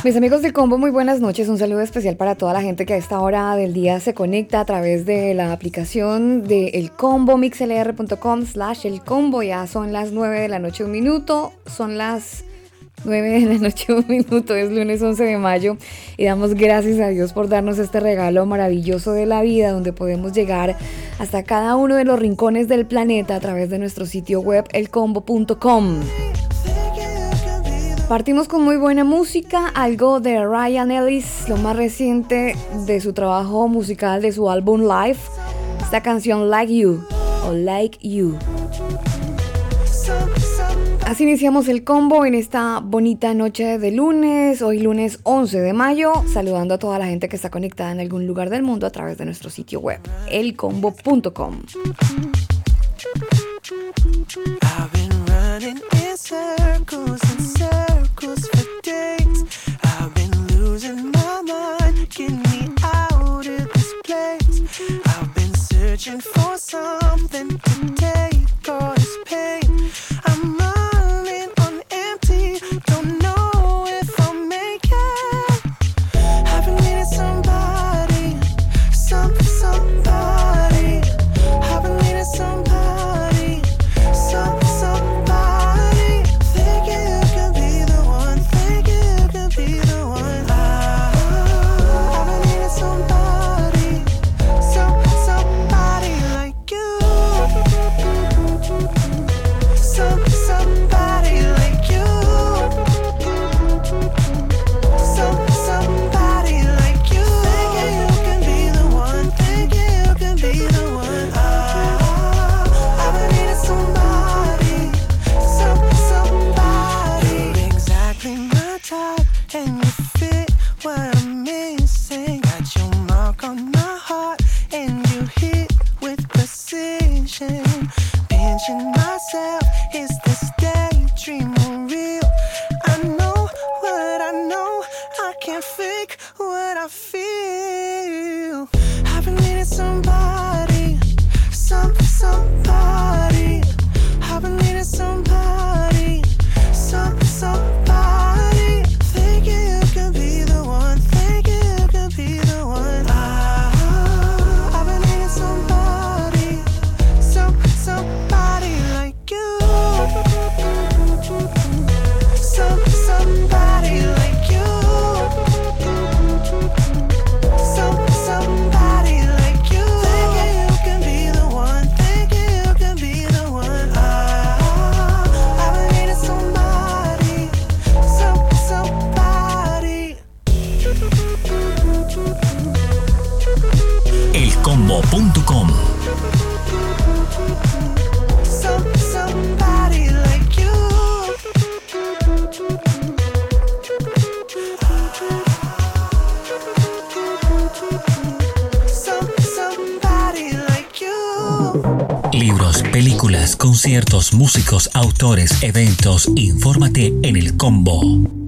Mis amigos del combo, muy buenas noches. Un saludo especial para toda la gente que a esta hora del día se conecta a través de la aplicación de El Combo, mixlr.com slash El Combo. Ya son las 9 de la noche, un minuto. Son las 9 de la noche, un minuto. Es lunes 11 de mayo y damos gracias a Dios por darnos este regalo maravilloso de la vida donde podemos llegar hasta cada uno de los rincones del planeta a través de nuestro sitio web elcombo.com. Partimos con muy buena música, algo de Ryan Ellis, lo más reciente de su trabajo musical de su álbum Live, esta canción Like You o Like You. Así iniciamos el combo en esta bonita noche de lunes, hoy lunes 11 de mayo, saludando a toda la gente que está conectada en algún lugar del mundo a través de nuestro sitio web, elcombo.com. running in circles and circles for days. I've been losing my mind. Get me out of this place. I've been searching for something. Pinching myself, is this daydream real? I know what I know, I can't fake what I feel. Haven't needed somebody, some somebody. Haven't needed somebody, conciertos, músicos, autores, eventos. Infórmate en el combo.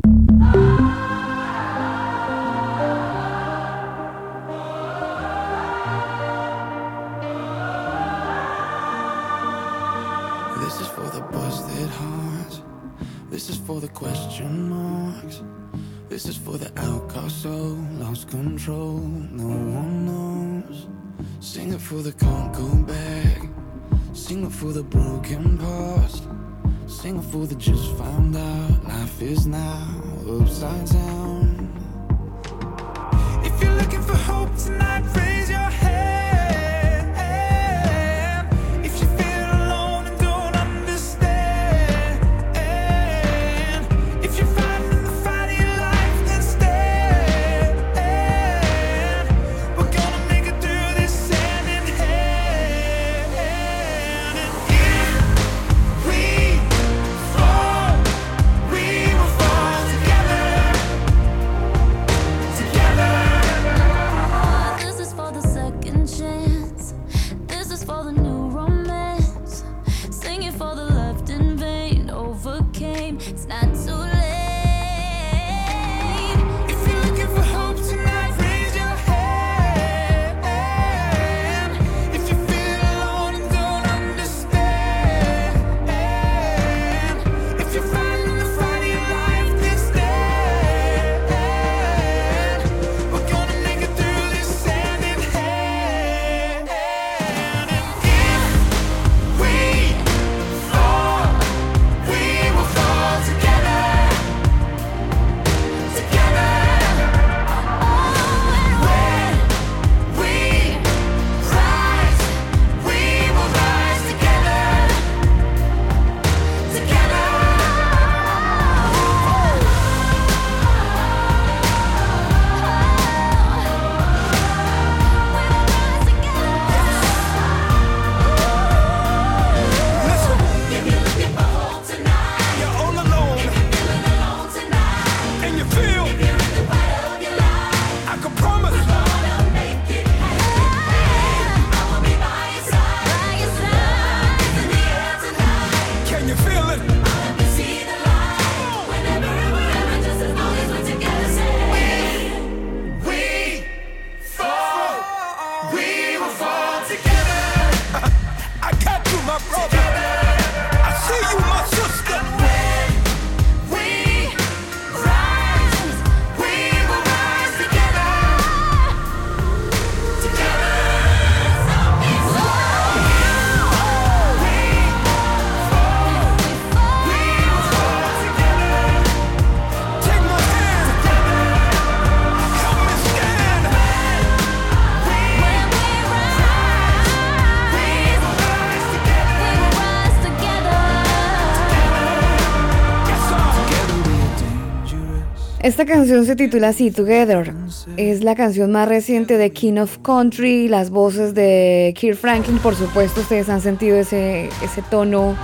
Esta canción se titula así, Together. Es la canción más reciente de King of Country, las voces de Kirk Franklin, por supuesto, ustedes han sentido ese, ese tono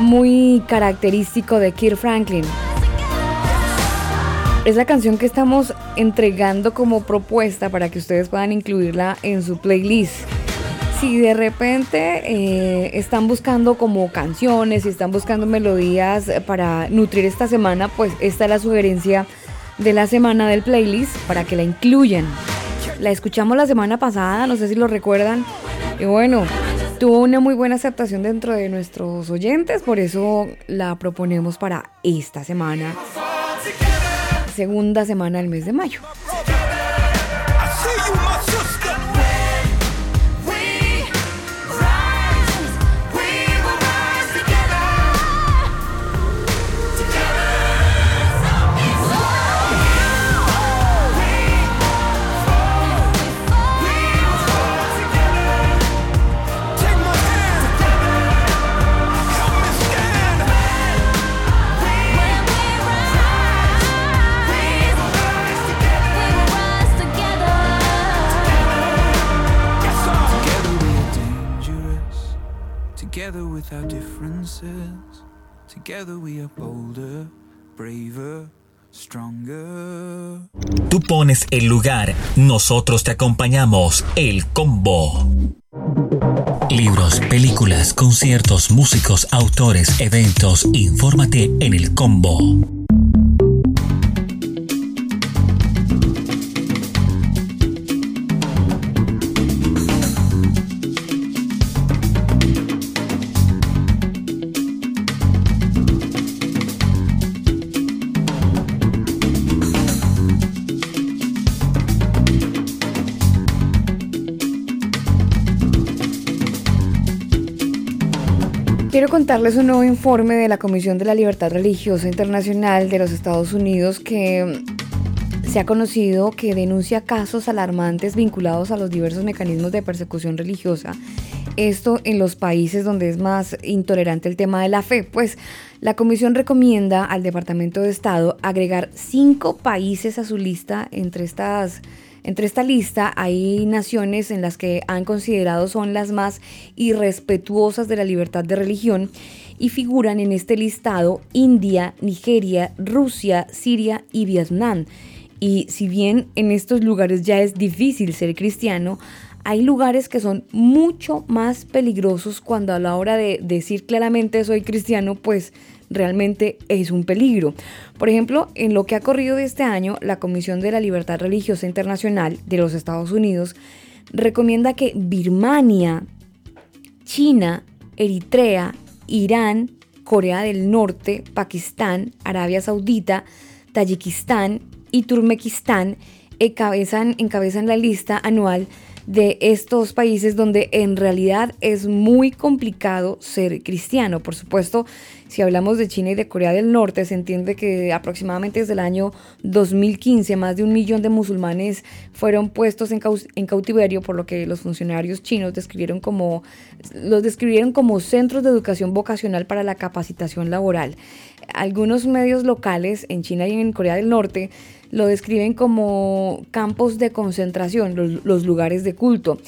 muy característico de Kirk Franklin. Es la canción que estamos entregando como propuesta para que ustedes puedan incluirla en su playlist. Si de repente eh, están buscando como canciones, si están buscando melodías para nutrir esta semana, pues esta es la sugerencia de la semana del playlist para que la incluyan. La escuchamos la semana pasada, no sé si lo recuerdan. Y bueno, tuvo una muy buena aceptación dentro de nuestros oyentes, por eso la proponemos para esta semana, segunda semana del mes de mayo. With our differences. Together we are bolder, braver, stronger. Tú pones el lugar, nosotros te acompañamos. El combo. Libros, películas, conciertos, músicos, autores, eventos. Infórmate en el combo. Contarles un nuevo informe de la Comisión de la Libertad Religiosa Internacional de los Estados Unidos que se ha conocido que denuncia casos alarmantes vinculados a los diversos mecanismos de persecución religiosa. Esto en los países donde es más intolerante el tema de la fe. Pues la comisión recomienda al Departamento de Estado agregar cinco países a su lista entre estas entre esta lista hay naciones en las que han considerado son las más irrespetuosas de la libertad de religión y figuran en este listado India, Nigeria, Rusia, Siria y Vietnam. Y si bien en estos lugares ya es difícil ser cristiano, hay lugares que son mucho más peligrosos cuando a la hora de decir claramente soy cristiano, pues realmente es un peligro. Por ejemplo, en lo que ha corrido de este año, la Comisión de la Libertad Religiosa Internacional de los Estados Unidos recomienda que Birmania, China, Eritrea, Irán, Corea del Norte, Pakistán, Arabia Saudita, Tayikistán y encabezan, encabezan la lista anual de estos países donde en realidad es muy complicado ser cristiano. Por supuesto, si hablamos de China y de Corea del Norte, se entiende que aproximadamente desde el año 2015 más de un millón de musulmanes fueron puestos en, cau- en cautiverio, por lo que los funcionarios chinos describieron como, los describieron como centros de educación vocacional para la capacitación laboral. Algunos medios locales en China y en Corea del Norte lo describen como campos de concentración, los, lugares de culto.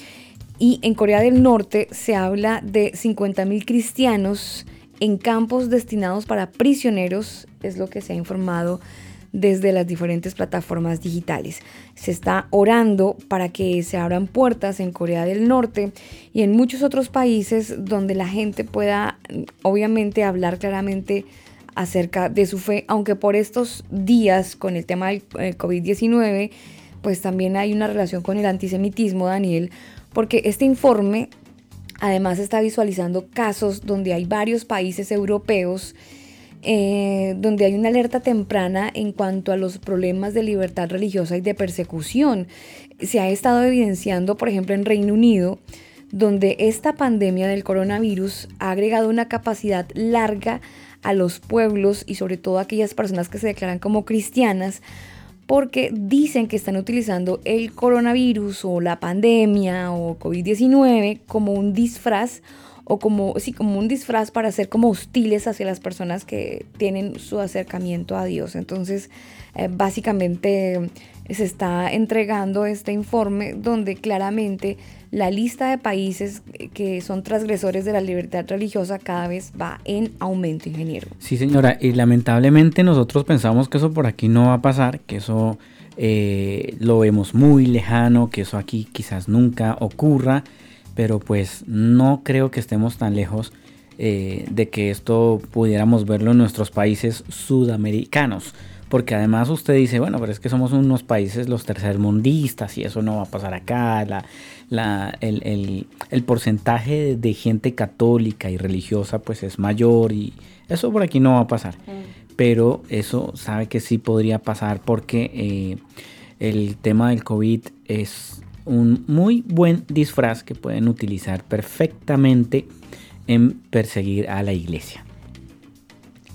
Y en Corea del Norte se habla de 50.000 cristianos en campos destinados para prisioneros, es lo que se ha informado desde las diferentes plataformas digitales. Se está orando para que se abran puertas en Corea del Norte y en muchos otros países donde la gente pueda obviamente hablar claramente acerca de su fe, aunque por estos días con el tema del eh, COVID-19, pues también hay una relación con el antisemitismo, Daniel, porque este informe Además está visualizando casos donde hay varios países europeos eh, donde hay una alerta temprana en cuanto a los problemas de libertad religiosa y de persecución. Se ha estado evidenciando, por ejemplo, en Reino Unido, donde esta pandemia del coronavirus ha agregado una capacidad larga a los pueblos y sobre todo a aquellas personas que se declaran como cristianas, porque dicen que están utilizando el coronavirus o la pandemia o COVID-19 como un disfraz o como, sí, como un disfraz para ser como hostiles hacia las personas que tienen su acercamiento a Dios. Entonces, eh, básicamente se está entregando este informe donde claramente la lista de países que son transgresores de la libertad religiosa cada vez va en aumento, ingeniero. Sí, señora, y lamentablemente nosotros pensamos que eso por aquí no va a pasar, que eso eh, lo vemos muy lejano, que eso aquí quizás nunca ocurra, pero pues no creo que estemos tan lejos eh, de que esto pudiéramos verlo en nuestros países sudamericanos. Porque además usted dice, bueno, pero es que somos unos países los tercermundistas y eso no va a pasar acá. La, la- el, el- el porcentaje de, gente católica y religiosa pues es mayor y eso por aquí no va a pasar. Pero eso sabe que sí podría pasar porque eh, el tema del COVID es un muy buen disfraz que pueden utilizar perfectamente en perseguir a la iglesia.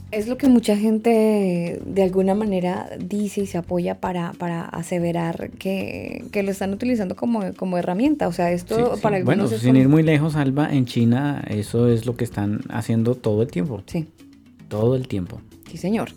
Es lo que mucha gente de alguna manera dice y se apoya para, para aseverar que, que lo están utilizando como, como herramienta. O sea, esto Sí, sí. para Bueno, algunos es sin como- ir muy lejos, Alba, en China eso es lo que están haciendo todo el tiempo. Sí. Todo el tiempo. Sí, señor.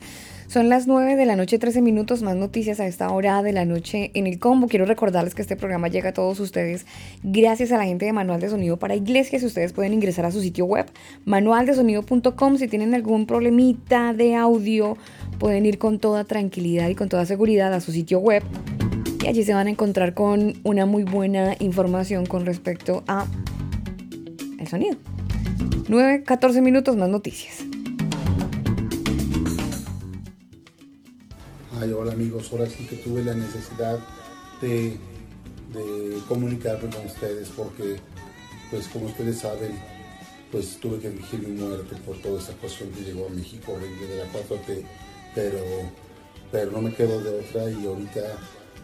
Son las 9 de la noche, 13 minutos, más noticias a esta hora de la noche en el combo. Quiero recordarles que este programa llega a todos ustedes gracias a la gente de Manual de Sonido para Iglesias. Ustedes pueden ingresar a su sitio web, manualdesonido.com. Si tienen algún problemita de audio, pueden ir con toda tranquilidad y con toda seguridad a su sitio web. Y allí se van a encontrar con una muy buena información con respecto a el sonido. 9, 14 minutos, más noticias. Ay, hola amigos, ahora sí que tuve la necesidad de, comunicarme con ustedes porque, pues como ustedes saben, pues tuve que fingir mi muerte por toda esta cuestión que llegó a México, de la 4T, pero, pero no me quedo de otra y ahorita,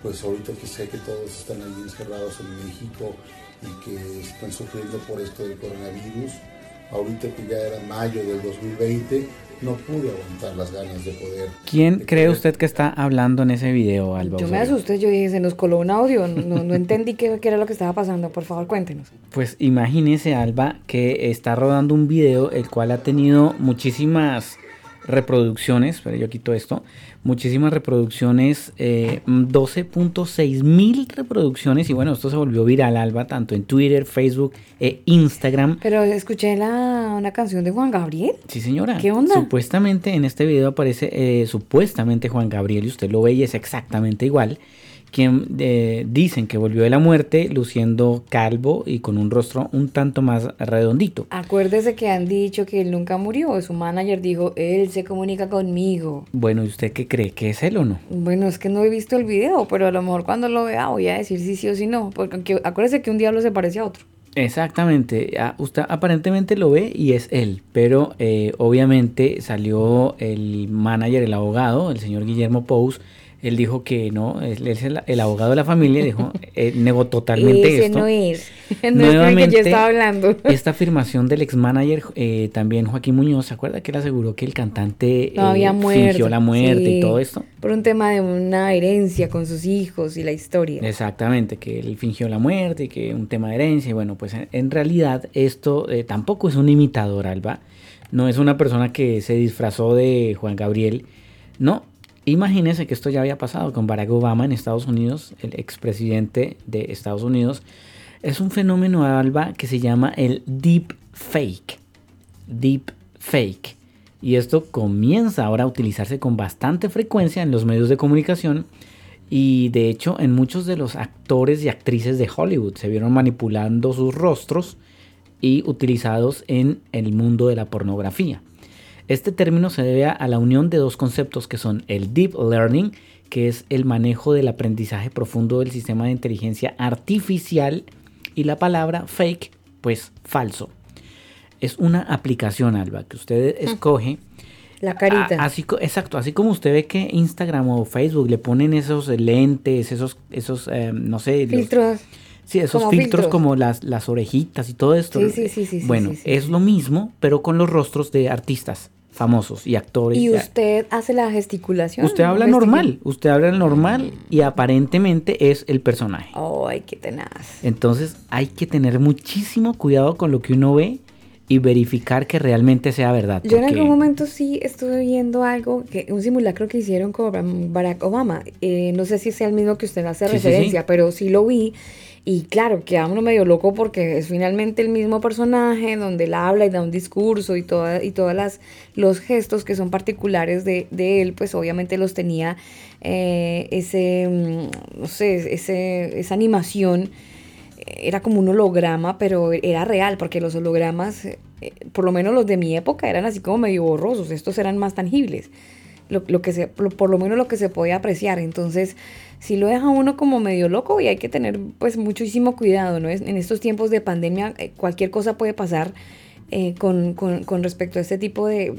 pues ahorita que sé que todos están ahí encerrados en México y que están sufriendo por esto del coronavirus, ahorita que ya era mayo del 2020, no pude aguantar las ganas de poder ¿Quién de cree usted que está hablando en ese video, Alba? Yo me asusté, yo dije, se nos coló un audio, no, no entendí qué, qué era lo que estaba pasando, por favor cuéntenos. Pues imagínese, Alba, que está rodando un video el cual ha tenido muchísimas reproducciones, pero yo quito esto, muchísimas reproducciones, eh, 12.6 mil reproducciones y bueno, esto se volvió viral, Alba, tanto en Twitter, Facebook e Instagram. Pero escuché la, una canción de Juan Gabriel. Sí, señora. ¿Qué onda? Supuestamente en este video aparece eh, supuestamente Juan Gabriel y usted lo ve y es exactamente igual. Quien eh, dicen que volvió de la muerte luciendo calvo y con un rostro un tanto más redondito. Acuérdese que han dicho que él nunca murió, su manager dijo, él se comunica conmigo. Bueno, ¿y usted qué cree? ¿Que es él o no? Bueno, es que no he visto el video, pero a lo mejor cuando lo vea voy a decir si sí o si no, porque acuérdese que un diablo se parece a otro. Exactamente, usted aparentemente lo ve y es él, pero eh, obviamente salió el manager, el abogado, el señor Guillermo Pous, él dijo que no, él es el, el abogado de la familia, dijo, él negó totalmente Ese esto. no es, no es con el que yo estaba hablando. esta afirmación del ex manager, eh, también Joaquín Muñoz, ¿se acuerda que él aseguró que el cantante No había eh, muerto. fingió la muerte sí, y todo esto? Por un tema de una herencia con sus hijos y la historia. Exactamente, que él fingió la muerte y que un tema de herencia. Y bueno, pues en, en realidad esto eh, tampoco es un imitador, Alba. No es una persona que se disfrazó de Juan Gabriel. No, imagínese que esto ya había pasado con Barack Obama en Estados Unidos, el expresidente de Estados Unidos. Es un fenómeno, Alba, que se llama el deep fake. Deep fake. Y esto comienza ahora a utilizarse con bastante frecuencia en los medios de comunicación y de hecho en muchos de los actores y actrices de Hollywood se vieron manipulando sus rostros y utilizados en el mundo de la pornografía. Este término se debe a la unión de dos conceptos que son el deep learning, que es el manejo del aprendizaje profundo del sistema de inteligencia artificial, y la palabra fake, pues falso. Es una aplicación, Alba, que usted escoge. La carita. A- así, exacto, así como usted ve que Instagram o Facebook le ponen esos lentes, esos, esos eh, no sé, los- Filtros. Sí, esos Como filtros, filtros. como las, las orejitas y todo esto. Sí, sí, sí, sí, sí, Bueno, sí, sí. es lo mismo, pero con los rostros de artistas famosos y actores. Y usted hace la gesticulación. Usted habla normal, usted habla normal y aparentemente es el personaje. Ay, qué tenaz. Entonces hay que tener muchísimo cuidado con lo que uno ve y verificar que realmente sea verdad. Yo en algún momento sí estuve viendo algo, que un simulacro que hicieron con Barack Obama. Eh, no sé si sea el mismo que usted hace Sí, sí, sí. referencia, pero sí lo vi. Y claro, queda uno medio loco porque es finalmente el mismo personaje donde él habla y da un discurso y, toda, y todas las los gestos que son particulares de, de él, pues obviamente los tenía eh, ese, mm, no sé, ese, esa animación era como un holograma, pero era real, porque los hologramas, eh, eh, por lo menos los de mi época, eran así como medio borrosos, estos eran más tangibles, lo, lo que se, lo- por lo menos lo que se podía apreciar. Entonces, si lo deja uno como medio loco y hay que tener pues muchísimo cuidado, ¿no? En estos tiempos de pandemia eh, cualquier cosa puede pasar eh, con, con- con respecto a este tipo de,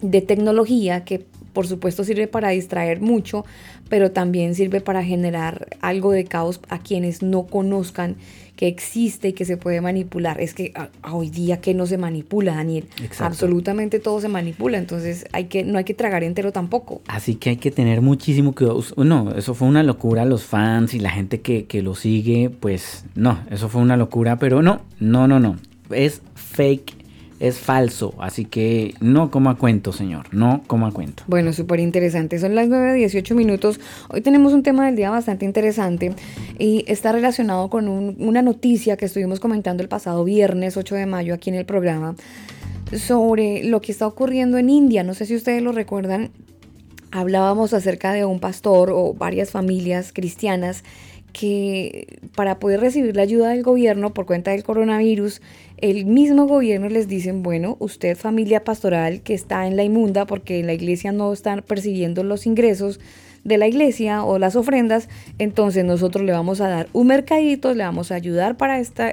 de tecnología que por supuesto sirve para distraer mucho, pero también sirve para generar algo de caos a quienes no conozcan que existe y que se puede manipular. Es que a- a hoy día que no se manipula, Daniel. Exacto. Absolutamente todo se manipula, entonces hay que no hay que tragar entero tampoco. Así que hay que tener muchísimo cuidado. No, eso fue una locura. Los fans y la gente que, que lo sigue, pues no, eso fue una locura. Pero no, no, no, no. Es fake, es falso. Así que no coma cuento, señor. No coma cuento. Bueno, súper interesante. Son las 9.18 minutos. Hoy tenemos un tema del día bastante interesante y está relacionado con un- una noticia que estuvimos comentando el pasado viernes 8 de mayo aquí en el programa sobre lo que está ocurriendo en India. No sé si ustedes lo recuerdan. Hablábamos acerca de un pastor o varias familias cristianas que para poder recibir la ayuda del gobierno por cuenta del coronavirus, el mismo gobierno les dicen, bueno, usted familia pastoral que está en la inmunda porque la iglesia no está percibiendo los ingresos de la iglesia o las ofrendas, entonces nosotros le vamos a dar un mercadito, le vamos a ayudar para, esta,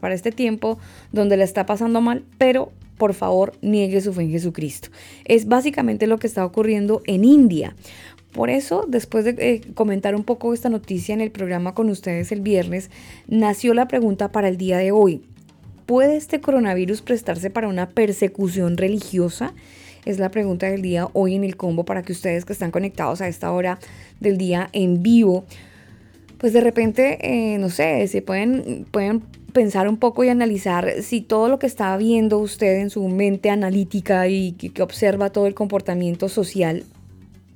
para este tiempo donde le está pasando mal, pero por favor niegue su fe en Jesucristo. Es básicamente lo que está ocurriendo en India. Por eso, después de eh, comentar un poco esta noticia en el programa con ustedes el viernes, nació la pregunta para el día de hoy. ¿Puede este coronavirus prestarse para una persecución religiosa? Es la pregunta del día hoy en el combo para que ustedes que están conectados a esta hora del día en vivo, pues de repente, eh, no sé, se pueden, pueden pensar un poco y analizar si todo lo que está viendo usted en su mente analítica y que, que observa todo el comportamiento social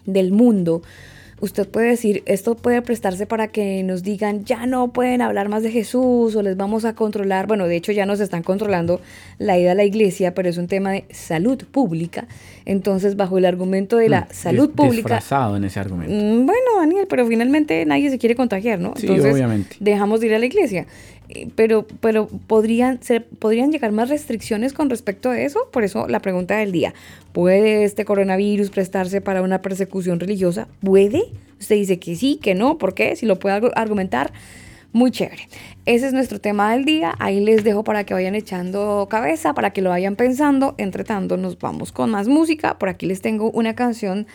del mundo, usted puede decir, esto puede prestarse para que nos digan, ya no pueden hablar más de Jesús o les vamos a controlar. Bueno, de hecho ya nos están controlando la ida a la iglesia, pero es un tema de salud pública. Entonces, bajo el argumento de la Mm, salud pública, Disfrazado en ese argumento. Mm, Bueno, Daniel, pero finalmente nadie se quiere contagiar, ¿no? Sí, obviamente. Dejamos de ir a la iglesia. Eh, Pero, pero podrían, ser, podrían llegar más restricciones con respecto a eso. Por eso la pregunta del día: ¿puede este coronavirus prestarse para una persecución religiosa? ¿Puede? Usted dice que sí, que no. ¿Por qué? Si lo puede argu- argumentar. Muy chévere. Ese es nuestro tema del día. Ahí les dejo para que vayan echando cabeza, para que lo vayan pensando. Entre tanto, nos vamos con más música. Por aquí les tengo una canción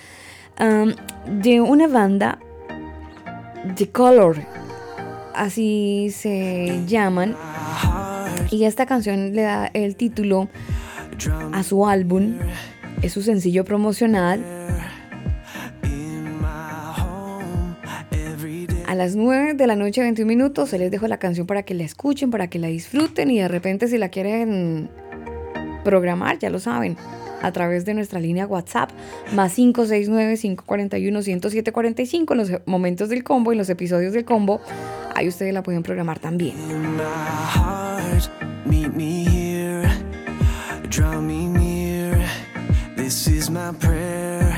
de una banda, The Color, así se llaman. Y esta canción le da el título a su álbum. Es su sencillo promocional. A las 9 de la noche, 21 minutos, se les dejo la canción para que la escuchen, para que la disfruten y de repente si la quieren programar, ya lo saben, a través de nuestra línea WhatsApp, más 569-541-10745 en los momentos del combo, en los episodios del combo, ahí ustedes la pueden programar también. This is my prayer.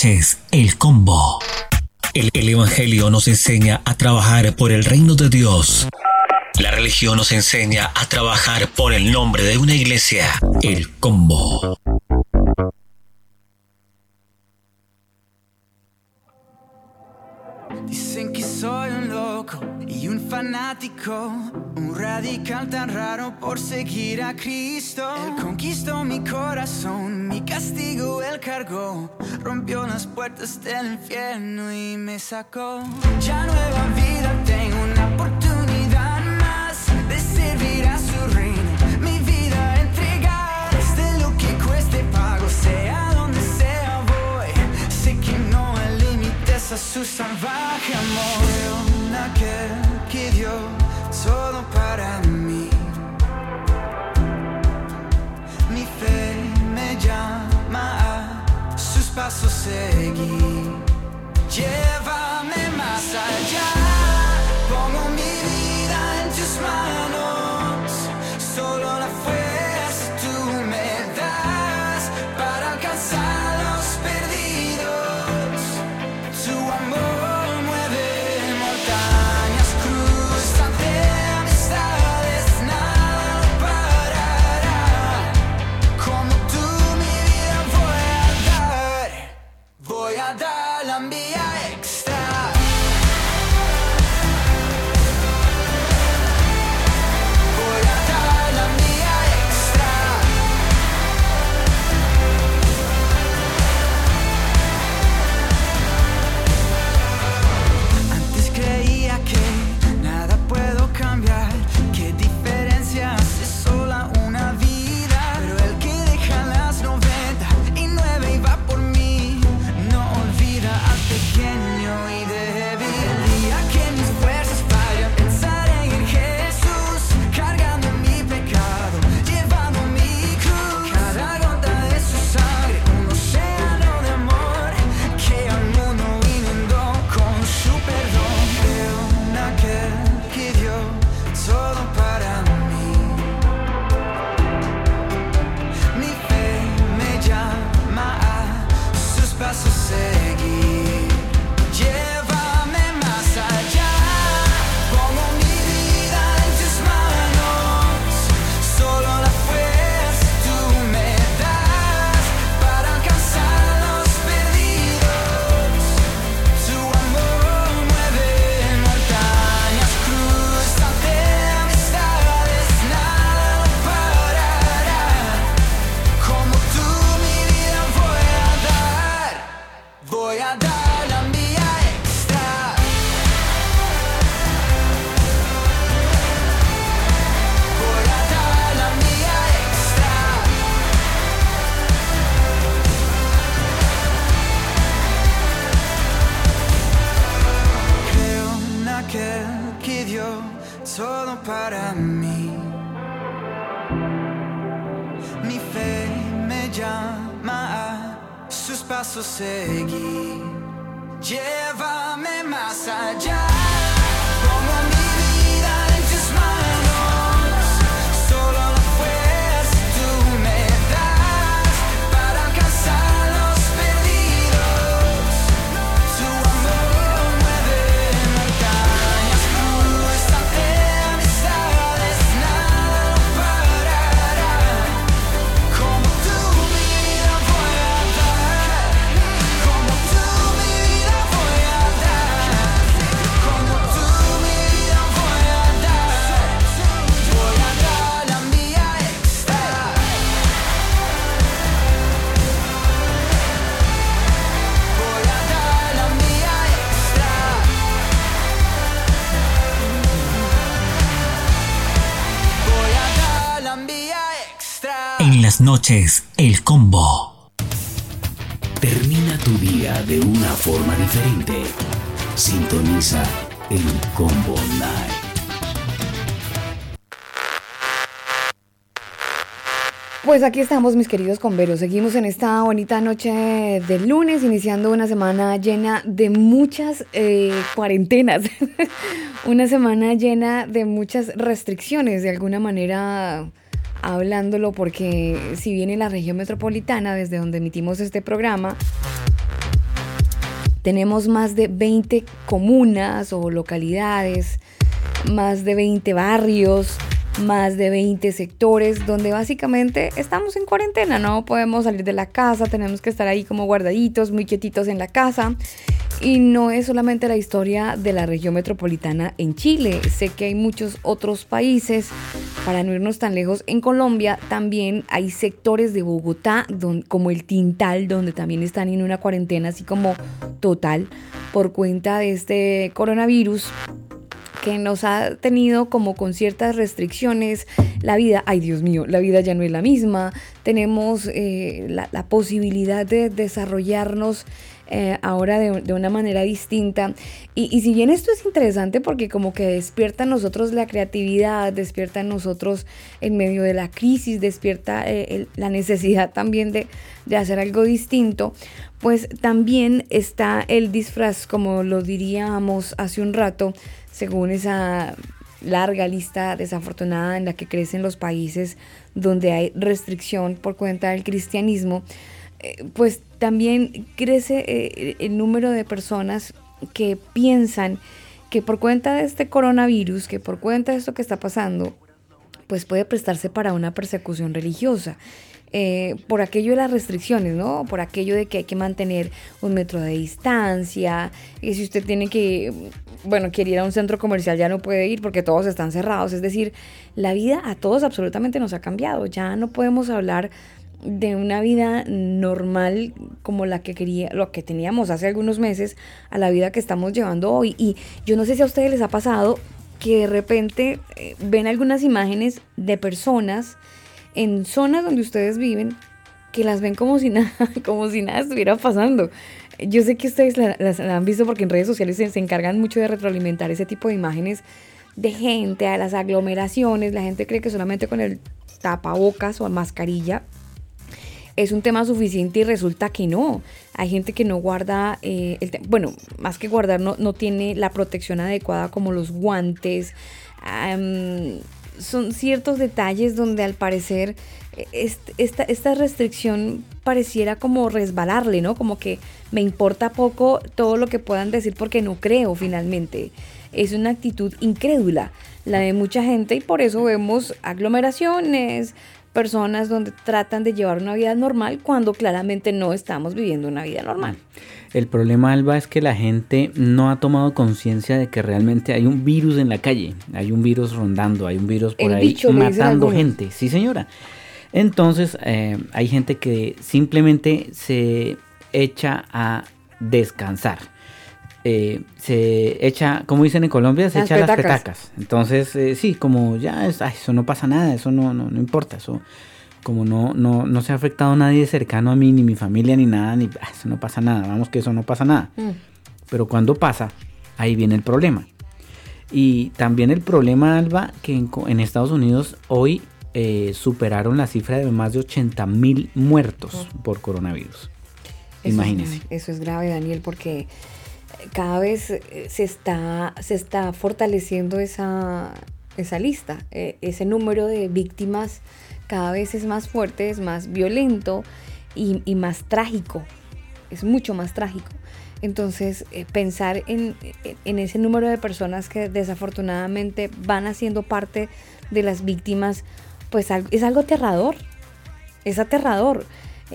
noches, el combo. El, el, Evangelio nos enseña a trabajar por el reino de Dios. La religión nos enseña a trabajar por el nombre de una iglesia, el combo. Dicen que soy un loco un fanático, un radical tan raro por seguir a Cristo. Él conquistó mi corazón, mi castigo él cargó, rompió las puertas del infierno y me sacó. Ya nueva vida tengo una oportunidad más de servir a su reino, mi vida entregar, de lo que cueste pago sea donde sea voy, sé que no hay límites a su salvaje amor. Yo no solo para mí. Mi fe me llama a sus pasos seguir. Llévame más allá. mi ferme llama a sus pasos seguir. Llévame más allá. Noches, el combo. Termina tu día de una forma diferente. Sintoniza el Combo Night. Pues aquí estamos, mis queridos converos. Seguimos en esta bonita noche de lunes, iniciando una semana llena de muchas eh, cuarentenas. una semana llena de muchas restricciones, de alguna manera hablándolo, porque si bien en la región metropolitana, desde donde emitimos este programa, tenemos más de 20 comunas o localidades, más de 20 barrios, más de 20 sectores donde básicamente estamos en cuarentena, no podemos salir de la casa, tenemos que estar ahí como guardaditos, muy quietitos en la casa. Y no es solamente la historia de la región metropolitana en Chile, sé que hay muchos otros países, para no irnos tan lejos, en Colombia también hay sectores de Bogotá, como el Tintal, donde también están en una cuarentena así como total por cuenta de este coronavirus que nos ha tenido como con ciertas restricciones la vida, ay Dios mío, la vida ya no es la misma, tenemos eh, la, posibilidad de desarrollarnos eh, ahora de, de una manera distinta. Y, y si bien esto es interesante porque como que despierta en nosotros la creatividad, despierta en nosotros en medio de la crisis, despierta eh, la necesidad también de, de hacer algo distinto, pues también está el disfraz, como lo diríamos hace un rato, según esa larga lista desafortunada en la que crecen los países donde hay restricción por cuenta del cristianismo, eh, pues también crece eh, el número de personas que piensan que por cuenta de este coronavirus, que por cuenta de esto que está pasando, pues puede prestarse para una persecución religiosa. Eh, por aquello de las restricciones, ¿no? Por aquello de que hay que mantener un metro de distancia, y si usted tiene que, bueno, quiere ir a un centro comercial ya no puede ir porque todos están cerrados, es decir, la vida a todos absolutamente nos ha cambiado, ya no podemos hablar de una vida normal como la que quería, lo que teníamos hace algunos meses a la vida que estamos llevando hoy. Y yo no sé si a ustedes les ha pasado que de repente eh, ven algunas imágenes de personas en zonas donde ustedes viven que las ven como si nada, como si nada estuviera pasando. Yo sé que ustedes la- las la han visto porque en redes sociales se, encargan mucho de retroalimentar ese tipo de imágenes de gente, a las aglomeraciones. La gente cree que solamente con el tapabocas o mascarilla es un tema suficiente y resulta que no. Hay gente que no guarda, eh, el bueno, más que guardar, no, no tiene la protección adecuada como los guantes. Son ciertos detalles donde al parecer eh, est- esta, esta restricción pareciera como resbalarle, ¿no? Como que me importa poco todo lo que puedan decir porque no creo finalmente. Es una actitud incrédula la de mucha gente y por eso vemos aglomeraciones, personas donde tratan de llevar una vida normal cuando claramente no estamos viviendo una vida normal. El problema, Alba, es que la gente no ha tomado conciencia de que realmente hay un virus en la calle, hay un virus rondando, hay un virus por El ahí bicho, matando gente. Sí, señora. Entonces, eh, hay gente que simplemente se echa a descansar. Eh, se echa, como dicen en Colombia, se Las echa las petacas. petacas. Entonces, eh, sí, como ya, es- ay, eso no pasa nada, eso no, no, no importa, eso como no, no, no se ha afectado a nadie cercano a mí, ni mi familia, ni nada, ni ah, eso no pasa nada, vamos que eso no pasa nada. Mm. Pero cuando pasa, ahí viene el problema. Y también el problema, Alba, que en, en Estados Unidos hoy eh, superaron la cifra de más de 80 mil muertos por coronavirus. Eso Imagínese. Es, eso es grave, Daniel, porque cada vez eh, se está, se está fortaleciendo esa, esa lista. Eh, ese número de víctimas cada vez es más fuerte, es más violento y, más trágico. Es mucho más trágico. Entonces, eh, pensar en, en- ese número de personas que desafortunadamente van haciendo parte de las víctimas, pues es algo aterrador es aterrador.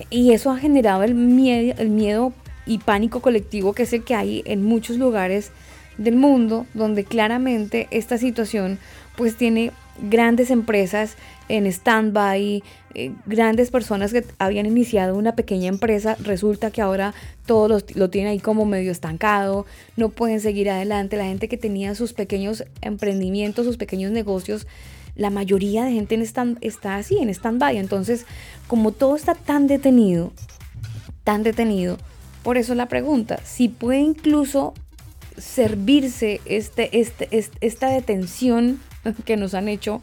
Y eso ha generado el miedo, el miedo y pánico colectivo que es el que hay en muchos lugares del mundo, donde claramente esta situación pues tiene grandes empresas en stand-by, eh, grandes personas que habían iniciado una pequeña empresa, resulta que ahora todo lo, lo tienen ahí como medio estancado, no pueden seguir adelante, la gente que tenía sus pequeños emprendimientos, sus pequeños negocios, la mayoría de gente en stand- está así, en stand-by. Entonces, como todo está tan detenido, tan detenido, por eso la pregunta, si puede incluso servirse este, este, este- esta detención que nos han hecho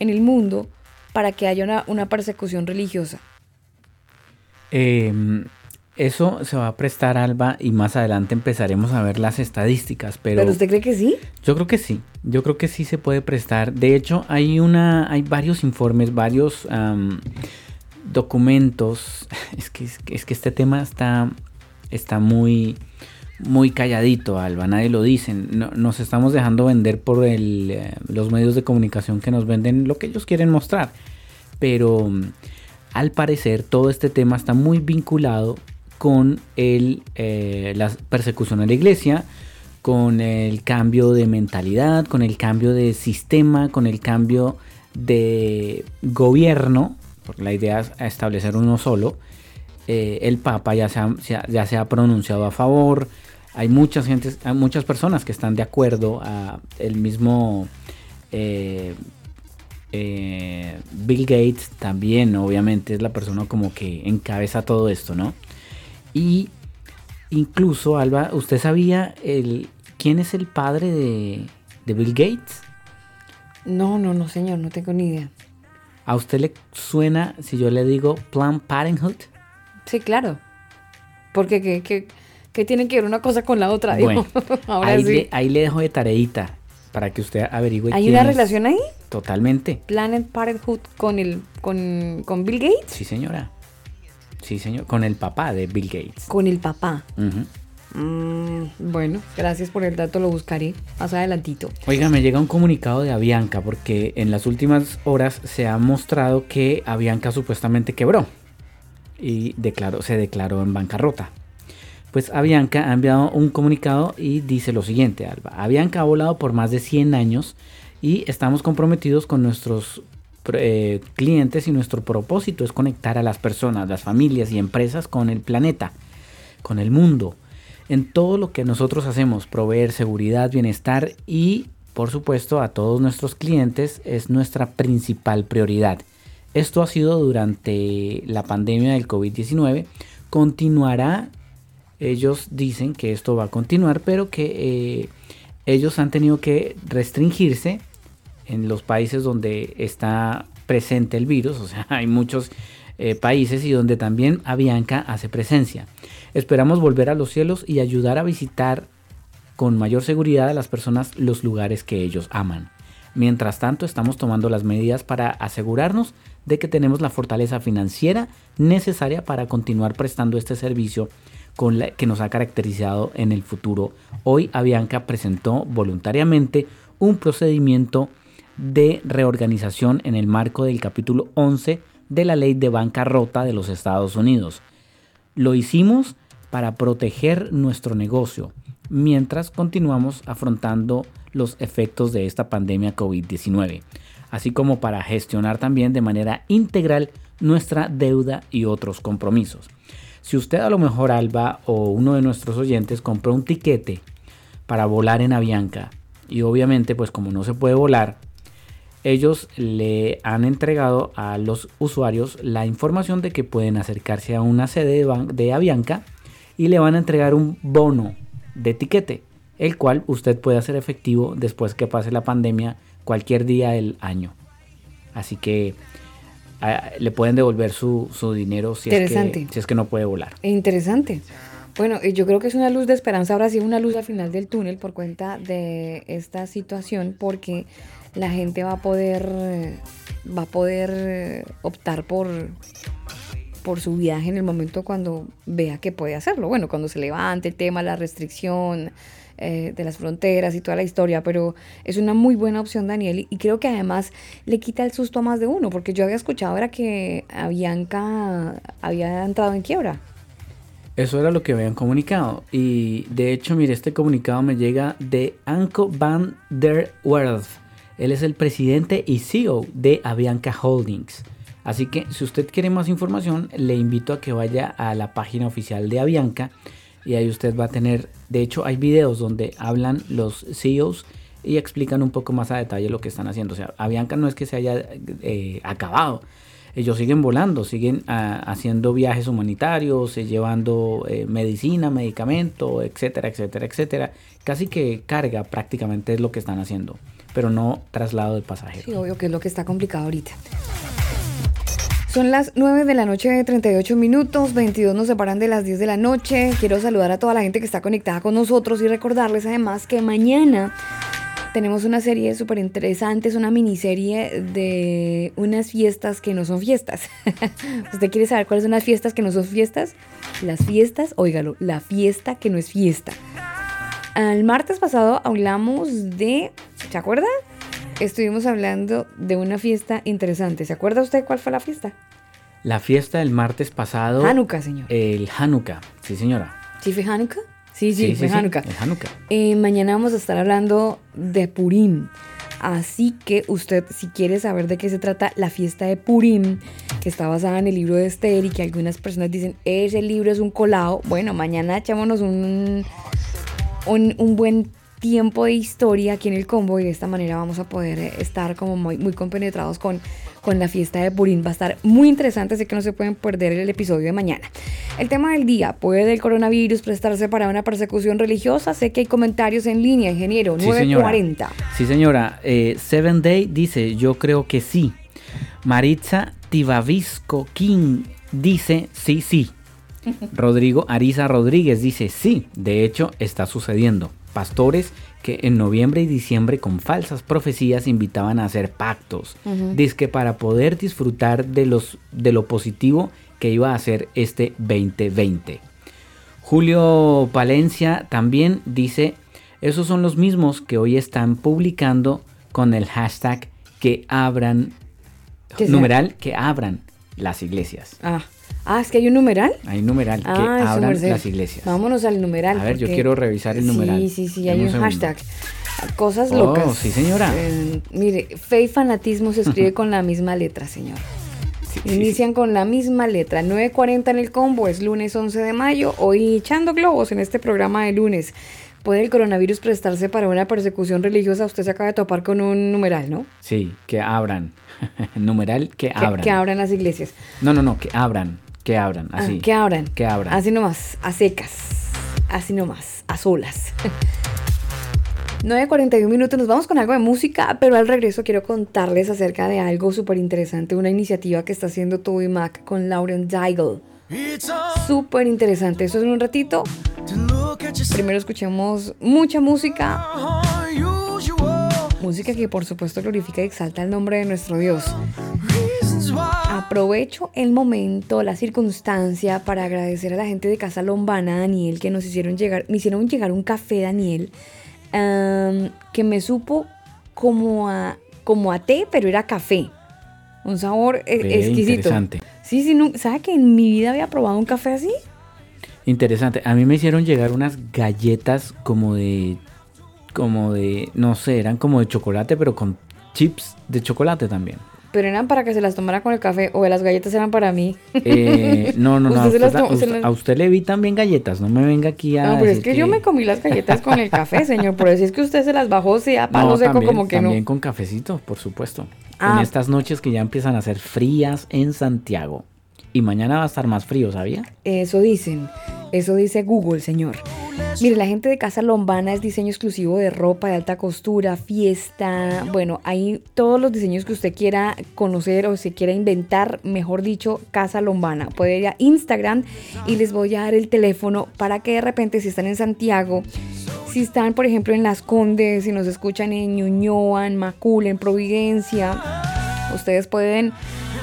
en el mundo para que haya una, una persecución religiosa. Eh, eso se va a prestar, Alba, y más adelante empezaremos a ver las estadísticas, pero, ¿Pero usted cree que sí? yo creo que sí, yo creo que sí se puede prestar. De hecho, hay una, hay varios informes, varios documentos. Es que- es que este tema está, está muy, muy calladito, Alba, nadie lo dice. No- nos estamos dejando vender por el, eh, los medios de comunicación que nos venden lo que ellos quieren mostrar. Pero mm, al parecer todo este tema está muy vinculado con el, eh, la persecución a la iglesia, con el cambio de mentalidad, con el cambio de sistema, con el cambio de gobierno, porque la idea es establecer uno solo. Eh, el Papa ya se, ha, ya se ha pronunciado a favor. Hay muchas gentes, hay muchas personas que están de acuerdo a el mismo eh, eh, Bill Gates también, obviamente, es la persona como que encabeza todo esto, ¿no? Y incluso, Alba, ¿usted sabía el, quién es el padre de, de Bill Gates? No, no, no, señor, no tengo ni idea. ¿A usted le suena si yo le digo Planned Parenthood? Sí, claro. Porque ¿qué, qué, qué tiene que ver una cosa con la otra? Bueno, ahora ahí, sí. le, ahí le dejo de tareita para que usted averigüe. ¿Hay quién una es. relación ahí? Totalmente. Planet Parenthood con el con, con Bill Gates, Sí, señora. Sí, señor. Con el papá de Bill Gates. con el papá. Ujú. Mm, bueno, gracias por el dato, lo buscaré más adelantito. Oiga, me llega un comunicado de Avianca porque en las últimas horas se ha mostrado que Avianca supuestamente quebró y declaró, se declaró en bancarrota. Pues Avianca ha enviado un comunicado y dice lo siguiente, Alba. Avianca ha volado por más de 100 años y estamos comprometidos con nuestros eh, clientes y nuestro propósito es conectar a las personas, las familias y empresas con el planeta, con el mundo. En todo lo que nosotros hacemos, proveer seguridad, bienestar y, por supuesto, a todos nuestros clientes es nuestra principal prioridad. Esto ha sido durante la pandemia del COVID-19. Continuará. Ellos dicen que esto va a continuar, pero que eh, ellos han tenido que restringirse en los países donde está presente el virus. O sea, hay muchos eh, países y donde también Avianca hace presencia. Esperamos volver a los cielos y ayudar a visitar con mayor seguridad a las personas los lugares que ellos aman. Mientras tanto, estamos tomando las medidas para asegurarnos de que tenemos la fortaleza financiera necesaria para continuar prestando este servicio con la que nos ha caracterizado en el futuro. Hoy Avianca presentó voluntariamente un procedimiento de reorganización en el marco del capítulo 11 de la ley de bancarrota de los Estados Unidos. Lo hicimos para proteger nuestro negocio mientras continuamos afrontando los efectos de esta pandemia COVID-19, así como para gestionar también de manera integral nuestra deuda y otros compromisos. Si usted a lo mejor, Alba, o uno de nuestros oyentes compró un tiquete para volar en Avianca y obviamente pues como no se puede volar, ellos le han entregado a los usuarios la información de que pueden acercarse a una sede de, de Avianca y le van a entregar un bono de etiquete, el cual usted puede hacer efectivo después que pase la pandemia cualquier día del año. Así que ah, le pueden devolver su, su dinero si es, que, si es que no puede volar. Interesante. Bueno, yo creo que es una luz de esperanza, ahora sí una luz al final del túnel por cuenta de esta situación, porque la gente va a poder, va a poder eh, optar por, por su viaje en el momento cuando vea que puede hacerlo. Bueno, cuando se levante el tema, la restricción eh, de las fronteras y toda la historia, pero es una muy buena opción, Daniel, y- creo que además le quita el susto a más de uno, porque yo había escuchado era que Avianca había entrado en quiebra. Eso era lo que habían comunicado. Y de hecho, mire, este comunicado me llega de Anko van der Werf. Él es el presidente y CEO de Avianca Holdings. Así que si usted quiere más información, le invito a que vaya a la página oficial de Avianca y ahí usted va a tener, de hecho hay videos donde hablan los CEOs y explican un poco más a detalle lo que están haciendo. O sea, Avianca no es que se haya eh, acabado. Ellos siguen volando, siguen ah, haciendo viajes humanitarios, eh, llevando eh, medicina, medicamento, etcétera, etcétera, etcétera. Casi que carga prácticamente es lo que están haciendo, pero no traslado de pasajeros. Sí, obvio que es lo que está complicado ahorita. Son las 9 de la noche de 38 minutos, 22 nos separan de las 10 de la noche. Quiero saludar a toda la gente que está conectada con nosotros y recordarles además que mañana tenemos una serie súper interesante, es una miniserie de unas fiestas que no son fiestas. ¿Usted quiere saber cuáles son las fiestas que no son fiestas? Las fiestas, óigalo, la fiesta que no es fiesta. El martes pasado hablamos de, ¿se acuerda? Estuvimos hablando de una fiesta interesante. ¿Se acuerda usted cuál fue la fiesta? La fiesta del martes pasado. Hanukkah, señor. El Hanukkah, sí señora. ¿Sí fue Hanukkah? Sí, sí, fue Hanukkah. el Hanukkah. Eh, mañana vamos a estar hablando de Purim. Así que usted, si quiere saber de qué se trata la fiesta de Purim, que está basada en el libro de Esther y que algunas personas dicen, ese libro es un colado, bueno, mañana echámonos un, un, un buen tiempo de historia aquí en el combo y de esta manera vamos a poder eh, estar como muy, muy compenetrados con, con la fiesta de Purim. Va a estar muy interesante, así que no se pueden perder el episodio de mañana. El tema del día, ¿puede el coronavirus prestarse para una persecución religiosa? Sé que hay comentarios en línea, ingeniero, Sí, señora. 940. Sí, señora. Eh, Seven Day dice, yo creo que sí. Maritza Tibavisco King dice, sí, sí. Rodrigo Ariza Rodríguez dice, sí, de hecho está sucediendo. Pastores que en noviembre y diciembre con falsas profecías invitaban a hacer pactos, dizque para poder disfrutar de, los, de lo positivo que iba a ser este 2020. Julio Palencia también dice, esos son los mismos que hoy están publicando con el hashtag que abran, numeral, que abran las iglesias. Ah. Ah, es que hay un numeral. Hay numeral, que Ah, abran las iglesias. Vámonos al numeral. A ver, yo quiero revisar el numeral. Sí, sí, sí, hay un un hashtag. Cosas Oh, locas. sí, señora. Eh, mire, fe y fanatismo se escribe con la misma letra, señor. Sí, sí, sí. Inician con la misma letra. 9.40 en el combo, es lunes 11 de mayo. Hoy echando globos en este programa de lunes. ¿Puede el coronavirus prestarse para una persecución religiosa? Usted se acaba de topar con un numeral, ¿no? Sí, que abran. numeral, que Que, abran. que abran las iglesias. No, no, no, que abran. Que abran, Ah, así. que abran. Que abran. Así nomás, a secas. Así nomás, a solas. 9.41 minutos, nos vamos con algo de música, pero al regreso quiero contarles acerca de algo súper interesante, una iniciativa que está haciendo Toby Mac con Lauren Daigle. Súper interesante, eso es en un ratito. Primero escuchemos mucha música, música que por supuesto glorifica y exalta el nombre de nuestro Dios. Aprovecho el momento, la circunstancia para agradecer a la gente de Casa Lombana, Daniel, que nos hicieron llegar, me hicieron llegar un café, Daniel, que me supo como a, como a té, pero era café. Un sabor eh, exquisito. interesante. Sí, sí, no, ¿sabe que en mi vida había probado un café así? Interesante. A mí me hicieron llegar unas galletas como de. Como de. No sé, eran como de chocolate, pero con chips de chocolate también. Pero eran para que se las tomara con el café, o las galletas eran para mí. Eh, no, no, no. Usted usted, usted- las- a usted le vi también galletas. No me venga aquí a. No, pero es que yo me comí las galletas con el café, señor. Por eso es que usted se las bajó, sí, a palo No, seco, también, como que también no. con cafecito, por supuesto. Ah. En estas noches que ya empiezan a ser frías en Santiago. Y mañana va a estar más frío, ¿sabía? Eso dicen, eso dice Google, señor. Mire, la gente de Casa Lombana es diseño exclusivo de ropa de alta costura, fiesta, bueno, hay todos los diseños que usted quiera conocer o se quiera inventar, mejor dicho, Casa Lombana. Puede ir a Instagram y les voy a dar el teléfono para que de repente si están en Santiago, si están por ejemplo en Las Condes, si nos escuchan en Ñuñoa, en Macul, en Providencia, ustedes pueden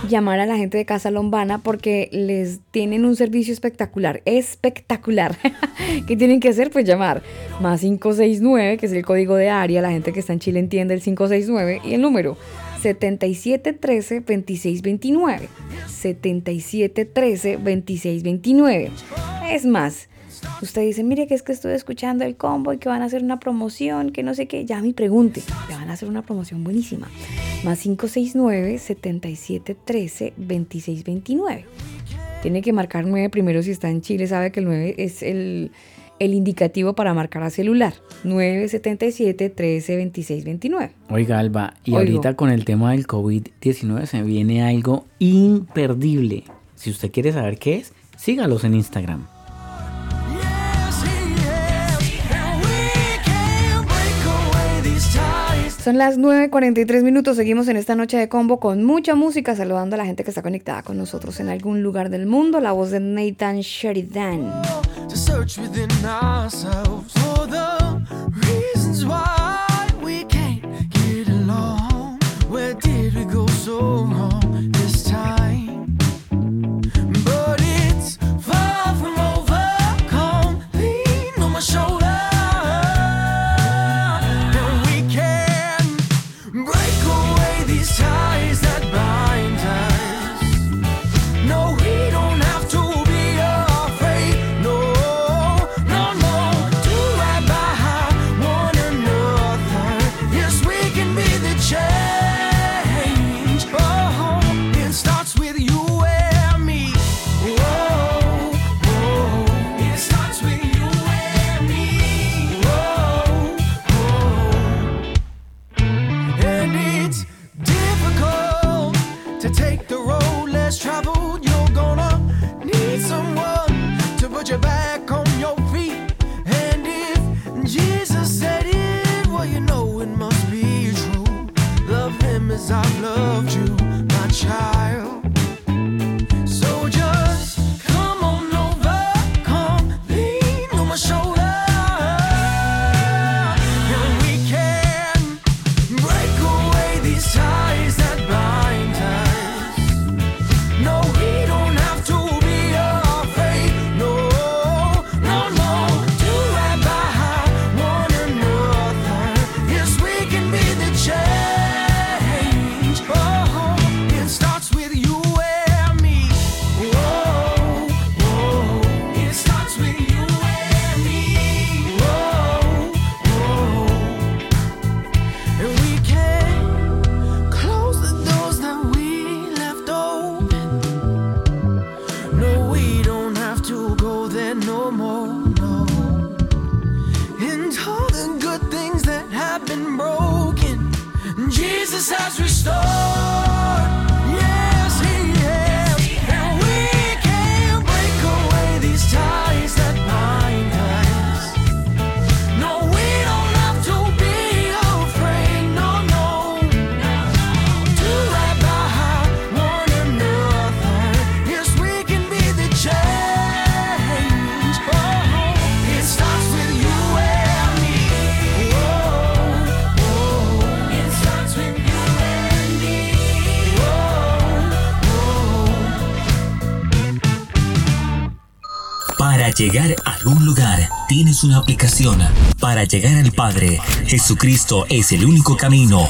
llamar a la gente de Casa Lombana porque les tienen un servicio espectacular, espectacular. ¿Qué tienen que hacer? Pues llamar más 569, que es el código de área, la gente que está en Chile entiende el 569 y el número 7713-2629. 7713-2629. Es más, usted dice, mire que es que estoy escuchando el combo y que van a hacer una promoción, que no sé qué, ya me pregunte, le van a hacer una promoción buenísima. Más 569-7713-2629. Tiene que marcar 9 primero si está en Chile, sabe que el 9 es el, el indicativo para marcar a celular. 977-132629. Oiga, Alba, y Oigo. ahorita con el tema del COVID-19 se viene algo imperdible. Si usted quiere saber qué es, sígalos en Instagram. Son las 9.43 minutos, seguimos en esta noche de combo con mucha música, saludando a la gente que está conectada con nosotros en algún lugar del mundo. La voz de Nathan Sheridan. Llegar a algún lugar, tienes una aplicación. Para llegar al Padre, Jesucristo es el único camino.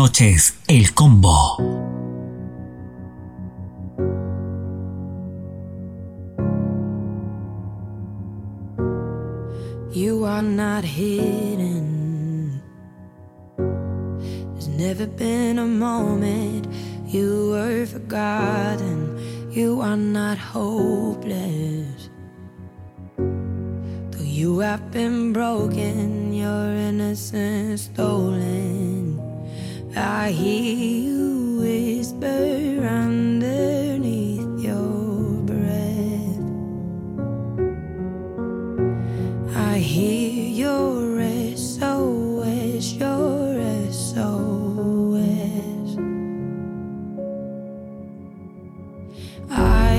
noches, el combo. You are not hidden. There's never been a moment you were forgotten. You are not hopeless. Though you have been broken, your innocence stolen. I hear you whisper underneath your breath. I hear your SOS, your SOS. I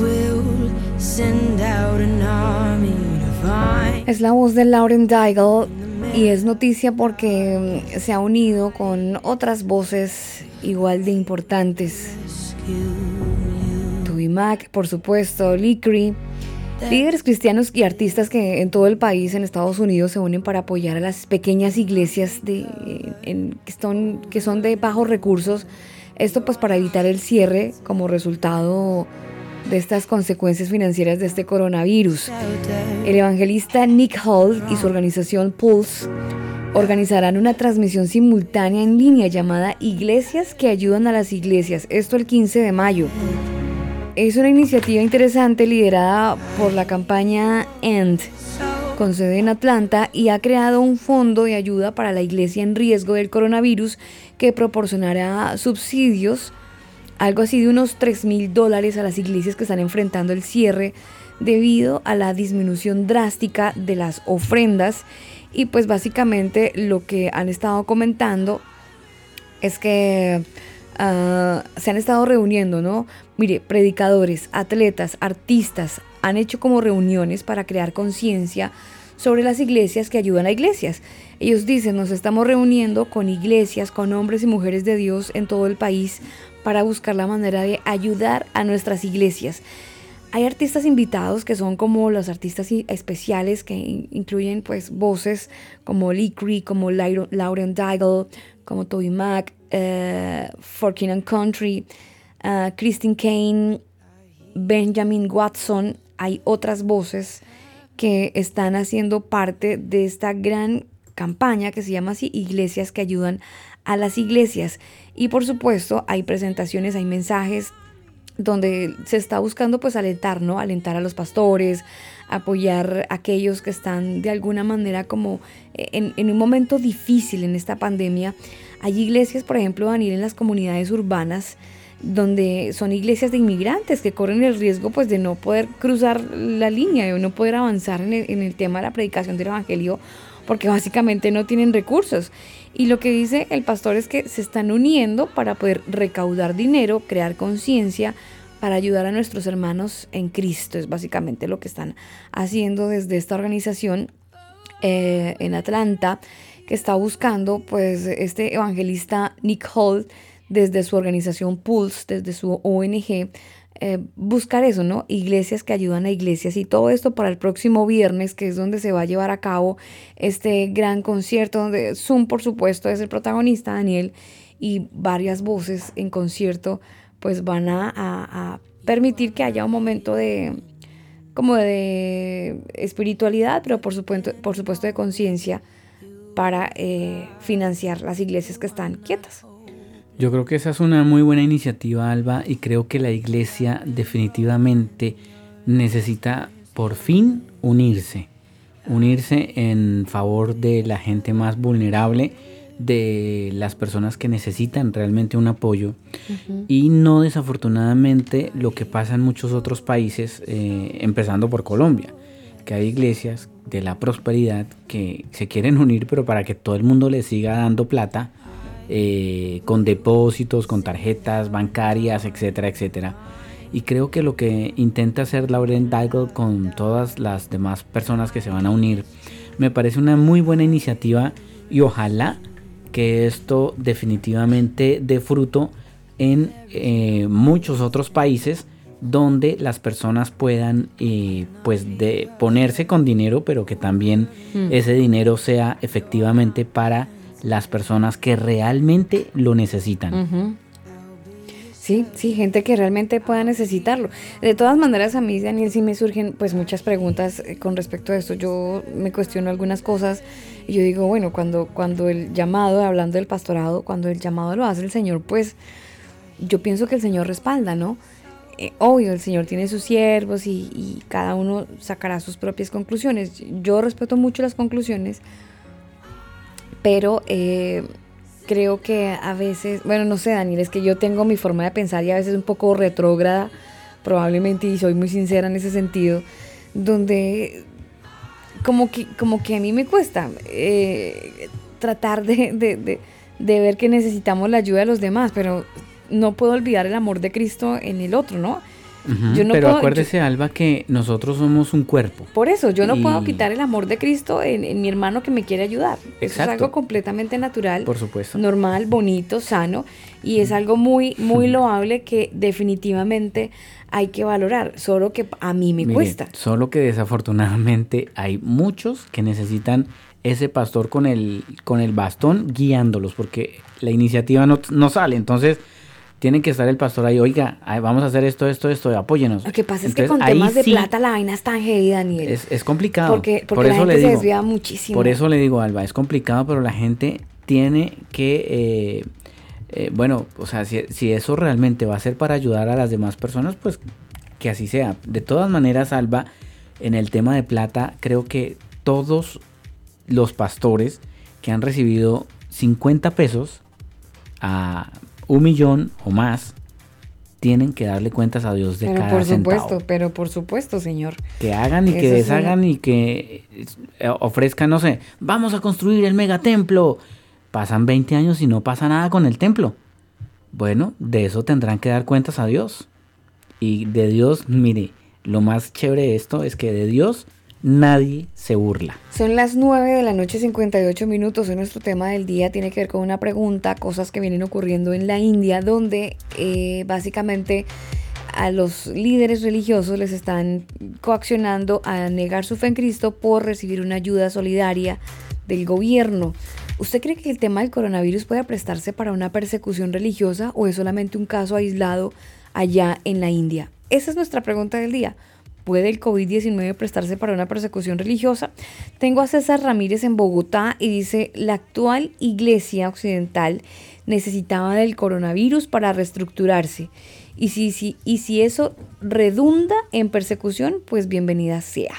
will send out an army to find. Es la voz de Lauren Daigle y es noticia porque mm, se ha unido con otras voces igual de importantes. Toby Mac, por supuesto, Lickery, líderes cristianos y artistas que en todo el país, en Estados Unidos, se unen para apoyar a las pequeñas iglesias de, en- que, son, que son de bajos recursos. Esto pues para evitar el cierre como resultado de estas consecuencias financieras de este coronavirus. El evangelista Nick Hall y su organización Pulse organizarán una transmisión simultánea en línea llamada Iglesias que ayudan a las iglesias, esto el 15 de mayo. Es una iniciativa interesante liderada por la campaña END, con sede en Atlanta, y ha creado un fondo de ayuda para la iglesia en riesgo del coronavirus que proporcionará subsidios, algo así de unos 3 mil dólares a las iglesias que están enfrentando el cierre debido a la disminución drástica de las ofrendas. Y pues básicamente lo que han estado comentando es que ah, se han estado reuniendo, ¿no? Mire, predicadores, atletas, artistas han hecho como reuniones para crear conciencia sobre las iglesias que ayudan a iglesias. Ellos dicen, nos estamos reuniendo con iglesias, con hombres y mujeres de Dios en todo el país para buscar la manera de ayudar a nuestras iglesias. Hay artistas invitados que son como los artistas especiales que in- incluyen pues voces como Lee Cree, como Lauren Daigle, como Toby Mac, eh, Forkin and Country, eh, Christine Kane, Benjamin Watson. Hay otras voces que están haciendo parte de esta gran campaña que se llama así Iglesias que ayudan a las iglesias. Y por supuesto hay presentaciones, hay mensajes donde se está buscando pues alentar, ¿no? Alentar a los pastores, apoyar a aquellos que están de alguna manera como en, en un momento difícil en esta pandemia. Hay iglesias, por ejemplo, Daniel, en las comunidades urbanas, donde son iglesias de inmigrantes que corren el riesgo pues de no poder cruzar la línea, de no poder avanzar en el tema de la predicación del evangelio porque básicamente no tienen recursos. Y lo que dice el pastor es que se están uniendo para poder recaudar dinero, crear conciencia, para ayudar a nuestros hermanos en Cristo. Es básicamente lo que están haciendo desde esta organización eh, en Atlanta, que está buscando, pues, este evangelista Nick Hall, desde su organización Pulse, desde su ONG, eh, buscar eso, ¿no? Iglesias que ayudan a iglesias y todo esto para el próximo viernes, que es donde se va a llevar a cabo este gran concierto, donde Zoom, por supuesto, es el protagonista, Daniel, y varias voces en concierto, pues van a, a- a permitir que haya un momento de como de espiritualidad, pero por supuesto, por supuesto de conciencia para eh, financiar las iglesias que están quietas. Yo creo que esa es una muy buena iniciativa, Alba, y creo que la iglesia definitivamente necesita por fin unirse. Unirse en favor de la gente más vulnerable, de las personas que necesitan realmente un apoyo y no desafortunadamente lo que pasa en muchos otros países, eh, empezando por Colombia, que hay iglesias de la prosperidad que se quieren unir, pero para que todo el mundo les siga dando plata, eh, con depósitos, con tarjetas bancarias, etcétera, etcétera. Y creo que lo que intenta hacer Lauren Daigle con todas las demás personas que se van a unir, me parece una muy buena iniciativa y ojalá que esto definitivamente dé fruto en eh, muchos otros países donde las personas puedan eh, pues de ponerse con dinero pero que también Mm. ese dinero sea efectivamente para las personas que realmente lo necesitan. Sí, sí, gente que realmente pueda necesitarlo. De todas maneras, a mí, Daniel, sí me surgen pues muchas preguntas eh, con respecto a esto. Yo me cuestiono algunas cosas y yo digo, bueno, cuando, cuando el llamado, hablando del pastorado, cuando el llamado lo hace el Señor, pues yo pienso que el Señor respalda, ¿no? Eh, obvio, el Señor tiene sus siervos y cada uno sacará sus propias conclusiones. Yo respeto mucho las conclusiones, pero eh, creo que a veces, bueno, no sé, Daniel, es que yo tengo mi forma de pensar y a veces un poco retrógrada, probablemente, y soy muy sincera en ese sentido, donde como que, como que a mí me cuesta eh, tratar de, de- de- de ver que necesitamos la ayuda de los demás, pero no puedo olvidar el amor de Cristo en el otro, ¿no? Ujú, Yo no Pero puedo- acuérdese, Alba, que nosotros somos un cuerpo. Por eso, yo no puedo quitar el amor de Cristo en, en mi hermano que me quiere ayudar. Eso es algo completamente natural, Por supuesto. normal, bonito, sano, y es algo muy, muy loable que definitivamente hay que valorar, solo que a mí me Mire, cuesta. Solo que desafortunadamente hay muchos que necesitan ese pastor con el, con el bastón guiándolos, porque la iniciativa no, no sale. Entonces, tiene que estar el pastor ahí, oiga, vamos a hacer esto, esto, esto, apóyenos. Lo que pasa es que con temas de sí plata la vaina es tan heavy, Daniel. Es, es complicado. Porque- porque por la eso gente le se digo, desvía muchísimo. Por eso le digo, Alba, es complicado, pero la gente tiene que, eh, eh, bueno, o sea, si, si eso realmente va a ser para ayudar a las demás personas, pues que así sea. De todas maneras, Alba, en el tema de plata, creo que todos los pastores que han recibido 50 pesos a un millón o más, tienen que darle cuentas a Dios de pero cada por centavo supuesto, pero por supuesto, señor. que hagan y que sí. deshagan y que eh, ofrezcan, no sé, vamos a construir el megatemplo. Pasan 20 años y no pasa nada con el templo. Bueno, de eso tendrán que dar cuentas a Dios. Y de Dios, mire, lo más chévere de esto es que de Dios nadie se burla. Son las 9 de la noche, 58 minutos. Hoy nuestro tema del día tiene que ver con una pregunta, cosas que vienen ocurriendo en la India, donde eh, básicamente a los líderes religiosos les están coaccionando a negar su fe en Cristo por recibir una ayuda solidaria del gobierno. ¿Usted cree que el tema del coronavirus puede prestarse para una persecución religiosa o es solamente un caso aislado allá en la India? Esa es nuestra pregunta del día. ¿Puede el COVID-19 prestarse para una persecución religiosa? Tengo a César Ramírez en Bogotá y dice, la actual iglesia occidental necesitaba del coronavirus para reestructurarse. Y si, si, y si eso redunda en persecución, pues bienvenida sea.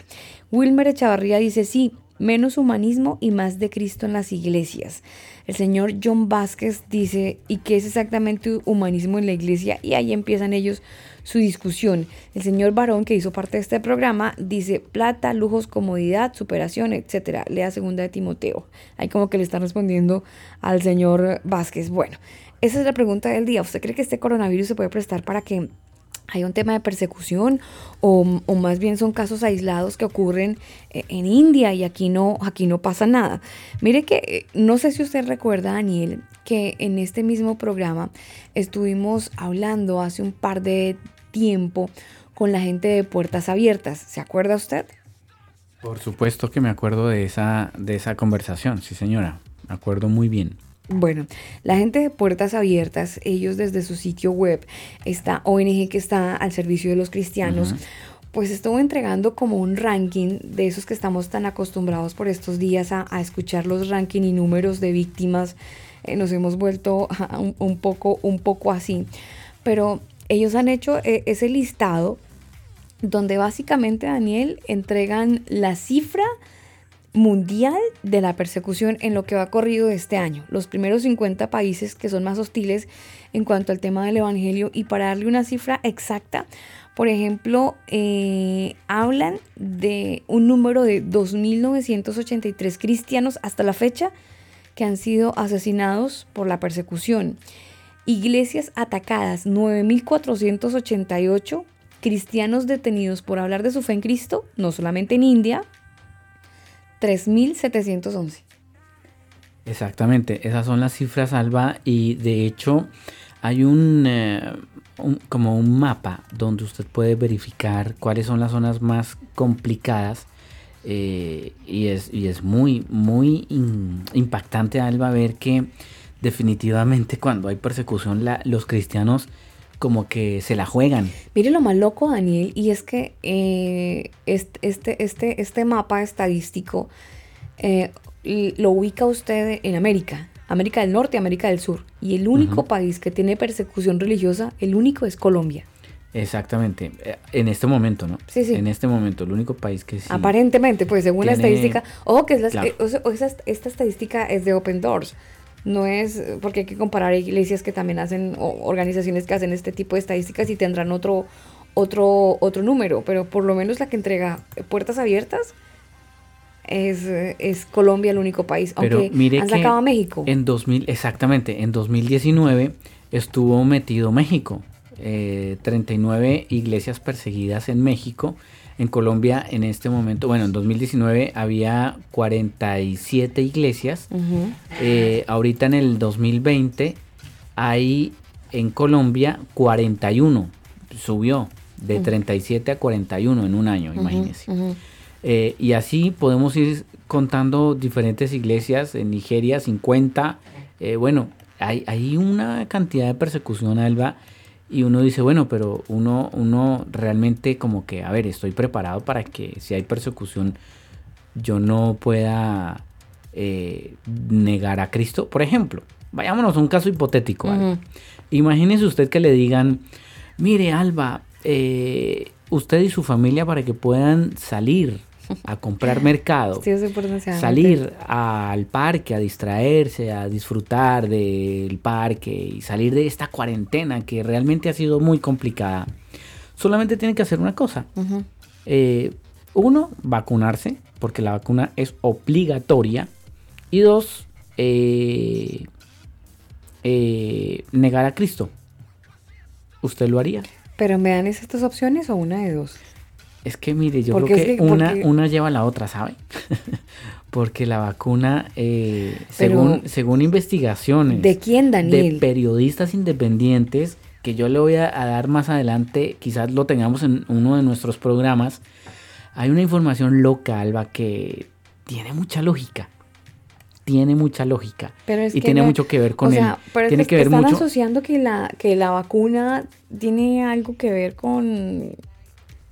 Wilmer Echavarría dice, sí, menos humanismo y más de Cristo en las iglesias. El señor John Vázquez dice, ¿y qué es exactamente humanismo en la iglesia? Y ahí empiezan ellos su discusión. El señor Barón, que hizo parte de este programa, dice plata, lujos, comodidad, superación, etcétera. Lea segunda de Timoteo. Ahí como que le están respondiendo al señor Vázquez. Bueno, esa es la pregunta del día. ¿Usted cree que este coronavirus se puede prestar para que haya un tema de persecución o, o más bien son casos aislados que ocurren eh, en India y aquí no, aquí no pasa nada. Mire que eh, no sé si usted recuerda, Daniel, que en este mismo programa estuvimos hablando hace un par de tiempo con la gente de Puertas Abiertas. ¿Se acuerda usted? Por supuesto que me acuerdo de esa, de esa conversación, sí señora, me acuerdo muy bien. Bueno, la gente de Puertas Abiertas, ellos desde su sitio web, esta ONG que está al servicio de los cristianos, pues estuvo entregando como un ranking de esos que estamos tan acostumbrados por estos días a, a escuchar los ranking y números de víctimas. Eh, nos hemos vuelto un poco, un poco así. Pero ellos han hecho eh, ese listado donde básicamente, Daniel, entregan la cifra mundial de la persecución en lo que va corrido este año. Los primeros 50 países que son más hostiles en cuanto al tema del Evangelio y para darle una cifra exacta, por ejemplo, eh, hablan de un número de 2.983 cristianos hasta la fecha que han sido asesinados por la persecución. Iglesias atacadas, 9.488 cristianos detenidos por hablar de su fe en Cristo, no solamente en India, 3.711. Exactamente, esas son las cifras, Alba, y de hecho hay un, eh, un- como un mapa donde usted puede verificar cuáles son las zonas más complicadas Eh, y, es, y es muy, muy impactante, Alba, ver que definitivamente cuando hay persecución la- los cristianos como que se la juegan. Mire lo más loco, Daniel, y es que eh, este, este, este, mapa estadístico eh, lo ubica usted en América, América del Norte, América del Sur, y el único país que tiene persecución religiosa, el único es Colombia. Exactamente, eh, en este momento, ¿no? Sí, sí. En este momento, el único país que sí. Aparentemente, pues según la estadística, ojo que es la- Claro. eh, o sea, esta estadística es de Open Doors. No es porque hay que comparar iglesias que también hacen o organizaciones que hacen este tipo de estadísticas y tendrán otro otro otro número, pero por lo menos la que entrega puertas abiertas es, es Colombia el único país, Pero aunque mire han que sacado a México. En 2000, exactamente, en 2019 estuvo metido México. eh, 39 iglesias perseguidas en México. En Colombia en este momento, bueno, en 2019 había 47 iglesias. Ujú. Eh, ahorita en el 2020 hay en Colombia 41. Subió de Ujú. 37 a 41 en un año, Ujú, imagínense. Eh, y así podemos ir contando diferentes iglesias. En Nigeria, 50. Eh, bueno, hay, hay una cantidad de persecución, Alba. Y uno dice, bueno, pero uno, uno realmente como que, a ver, estoy preparado para que si hay persecución, yo no pueda eh, negar a Cristo. Por ejemplo, vayámonos a un caso hipotético. Imagínese usted que le digan, mire Alba, eh, usted y su familia para que puedan salir a comprar mercado, salir al parque a distraerse, a disfrutar del parque y salir de esta cuarentena que realmente ha sido muy complicada. Solamente tiene que hacer una cosa. Eh, uno, vacunarse, porque la vacuna es obligatoria. Y dos, eh, eh, negar a Cristo. ¿Usted lo haría? Pero me dan estas opciones o una de dos. Es que mire, yo Porque creo que, que- una, porque- una lleva a la otra, ¿sabe? porque la vacuna, eh, Pero- según, según investigaciones ¿De quién, de Daniel? periodistas independientes, que yo le voy a, a dar más adelante, quizás lo tengamos en uno de nuestros programas, hay una información local va, que tiene mucha lógica. Tiene mucha lógica. Pero es y que tiene mucho que ver con o sea, pero es tiene que que ver están mucho. asociando que la, que la vacuna tiene algo que ver con...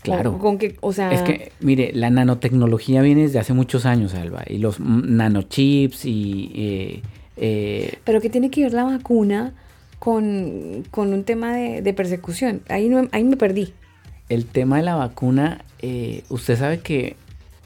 Claro. Con, que, o sea... Es que, mire, la nanotecnología viene desde hace muchos años, Alba. Y los nanochips y. eh, eh, Pero ¿qué tiene que ver la vacuna con, con un tema de, de persecución? Ahí, no, ahí me perdí. el tema de la vacuna, eh, usted sabe que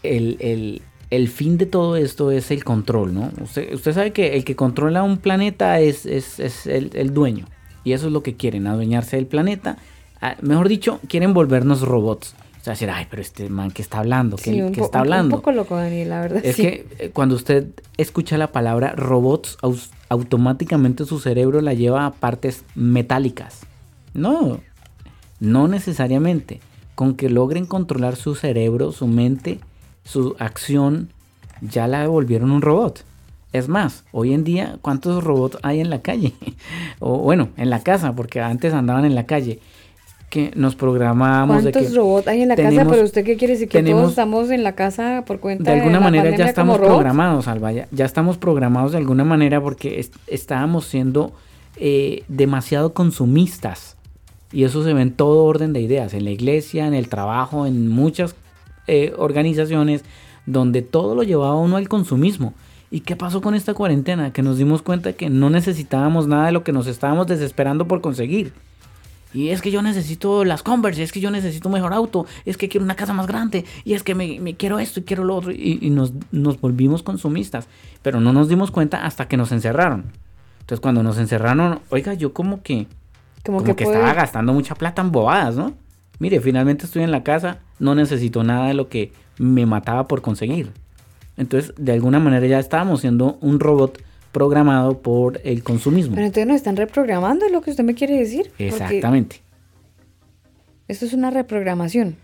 el, el- el fin de todo esto es el control, ¿no? Usted, usted sabe que el que controla un planeta es, es- es el, el dueño. Y eso es lo que quieren, adueñarse del planeta. Ah, mejor dicho, quieren volvernos robots. O sea, decir, ay, pero este man que está hablando, ¿qué, Sí, un, qué po- está un- un hablando? poco loco, Daniel, la verdad. Es sí. que eh, cuando usted escucha la palabra robots, automáticamente su cerebro la lleva a partes metálicas. No, no necesariamente. Con que logren controlar su cerebro, su mente, su acción, ya la volvieron un robot. Es más, hoy en día, ¿cuántos robots hay en la calle? o bueno, en la casa, porque antes andaban en la calle. Que nos programamos de ¿Cuántos que robots hay en la casa? tenemos- Pero usted qué quiere decir que tenemos- todos estamos en la casa por cuenta de alguna la manera ya estamos programados, Alba. Ya, ya estamos programados de alguna manera porque es- estábamos siendo eh, demasiado consumistas. Y eso se ve en todo orden de ideas, en la iglesia, en el trabajo, en muchas eh, organizaciones, donde todo lo llevaba uno al consumismo. ¿Y qué pasó con esta cuarentena? Que nos dimos cuenta que no necesitábamos nada de lo que nos estábamos desesperando por conseguir. Y es que yo necesito las Converse, es que yo necesito un mejor auto, es que quiero una casa más grande, y es que me, me quiero esto y quiero lo otro. Y, y nos, nos volvimos consumistas. Pero no nos dimos cuenta hasta que nos encerraron. Entonces cuando nos encerraron, oiga, yo como que, Como, como, que, que, puede- estaba gastando mucha plata en bobadas, ¿no? Mire, finalmente estoy en la casa, no necesito nada de lo que me mataba por conseguir. Entonces, de alguna manera ya estábamos siendo un robot programado por el consumismo. Pero entonces nos están reprogramando, es lo que usted me quiere decir. Exactamente. Esto es una reprogramación.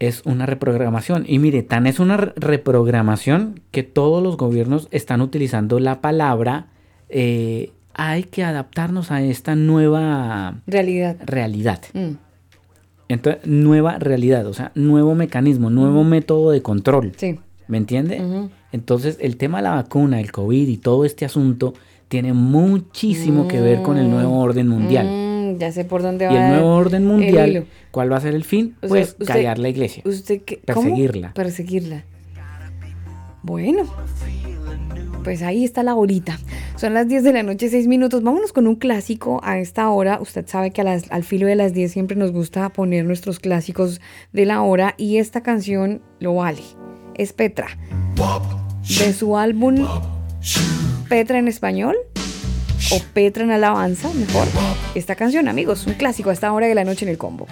es una reprogramación. Y mire, tan es una re- reprogramación que todos los gobiernos están utilizando la palabra eh, hay que adaptarnos a esta nueva Realidad. realidad. Mm. Entonces, nueva realidad, o sea, nuevo mecanismo, nuevo método de control. Sí. ¿Me entiende? Entonces, el tema de la vacuna, el COVID y todo este asunto tiene muchísimo que ver con el nuevo orden mundial. Mm, ya sé por dónde va. Y el nuevo orden mundial. ¿cuál va a ser el fin? O sea, Pues usted- callar la iglesia. ¿Usted qué? ¿Cómo? Perseguirla. Perseguirla. Bueno. Pues ahí está la horita. Son las 10 de la noche, 6 minutos. Vámonos con un clásico a esta hora. Usted sabe que a las- al filo de las 10 siempre nos gusta poner nuestros clásicos de la hora y esta canción lo vale. Es Petra. De su álbum Petra en español o Petra en alabanza, mejor. Esta canción, amigos, un clásico a esta hora de la noche en el combo.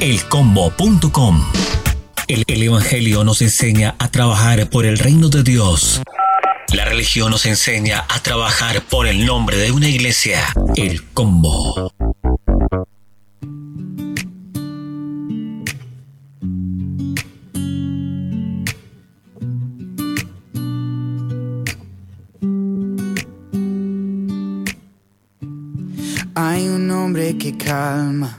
elcombo.com. El, el Evangelio nos enseña a trabajar por el reino de Dios. La religión nos enseña a trabajar por el nombre de una iglesia, el combo. Hay un hombre que calma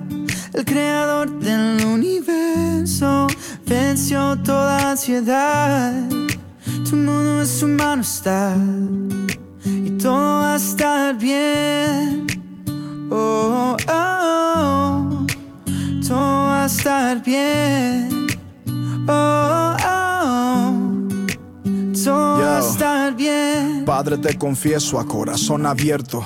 El creador del universo venció toda ansiedad. Tu mundo en su mano está y todo va a estar bien. Oh, oh, oh. todo va a estar bien. Oh, oh, todo va a estar bien. Padre, te confieso a corazón abierto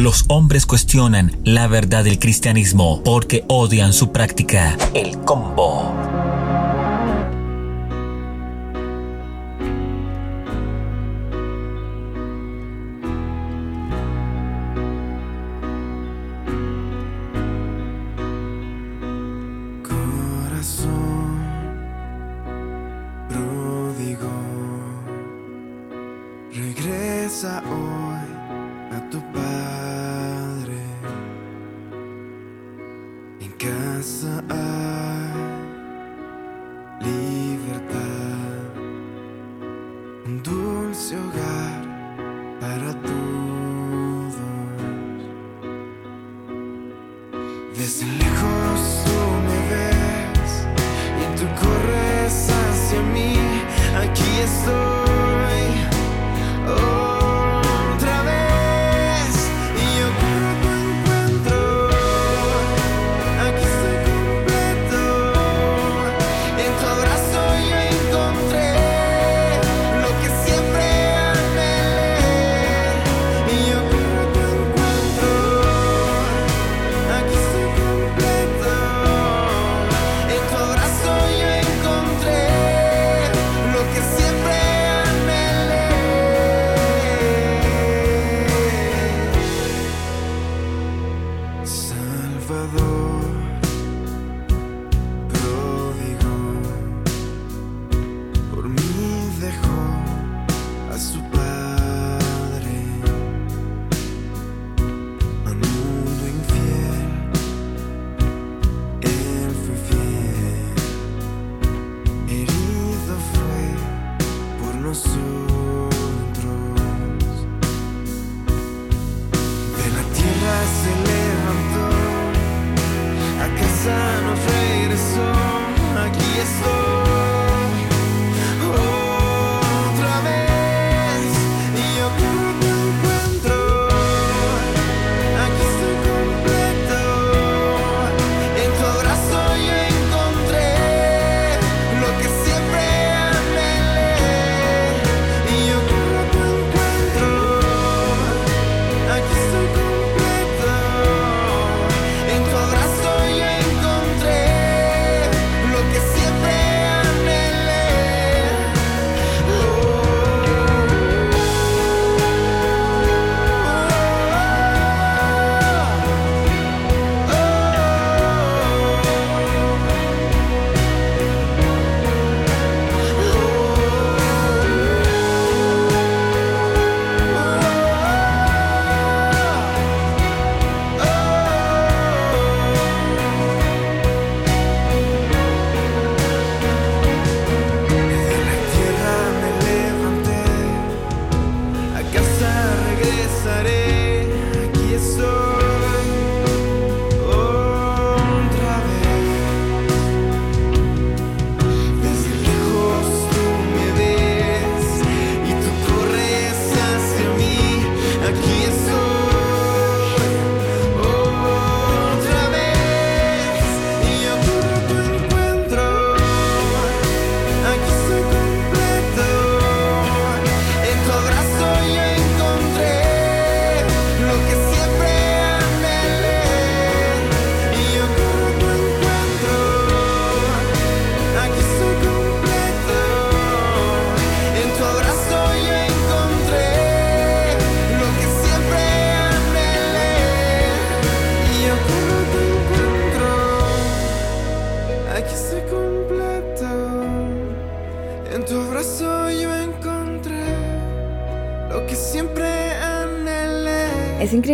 Los hombres cuestionan la verdad del cristianismo porque odian su práctica. El combo. En casa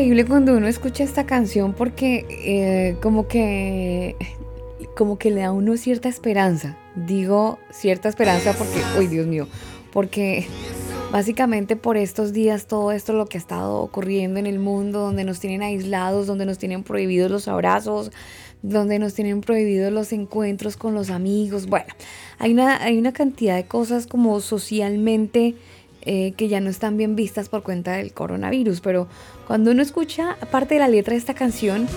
increíble cuando uno escucha esta canción porque eh, como que como que le da a uno cierta esperanza. Digo cierta esperanza porque, uy Dios mío, porque básicamente por estos días todo esto lo que ha estado ocurriendo en el mundo, donde nos tienen aislados, donde nos tienen prohibidos los abrazos, donde nos tienen prohibidos los encuentros con los amigos. Bueno, hay una, hay una cantidad de cosas como socialmente eh, que ya no están bien vistas por cuenta del coronavirus, pero cuando uno escucha parte de la letra de esta canción,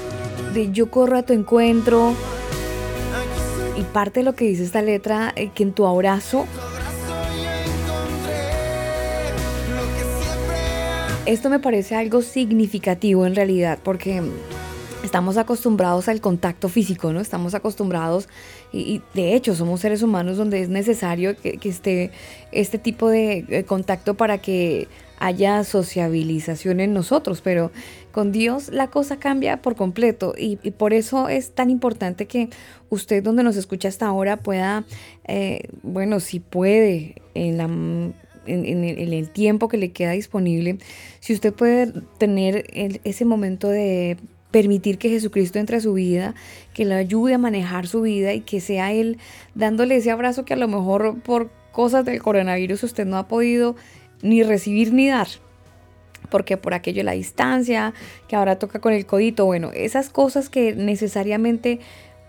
de yo corro a tu encuentro, y parte de lo que dice esta letra, eh, que en tu abrazo, esto me parece algo significativo en realidad, porque estamos acostumbrados al contacto físico, ¿no? Estamos acostumbrados y, y de hecho somos seres humanos donde es necesario que, esté este tipo de eh, contacto para que haya sociabilización en nosotros, pero con Dios la cosa cambia por completo y, y por eso es tan importante que usted donde nos escucha hasta ahora pueda, eh, bueno, si puede, en la en, en el, tiempo que le queda disponible, si usted puede tener ese momento de permitir que Jesucristo entre a su vida, que le ayude a manejar su vida y que sea Él dándole ese abrazo que a lo mejor por cosas del coronavirus usted no ha podido ni recibir ni dar. Porque por aquello la distancia, que ahora toca con el codito, bueno, esas cosas que necesariamente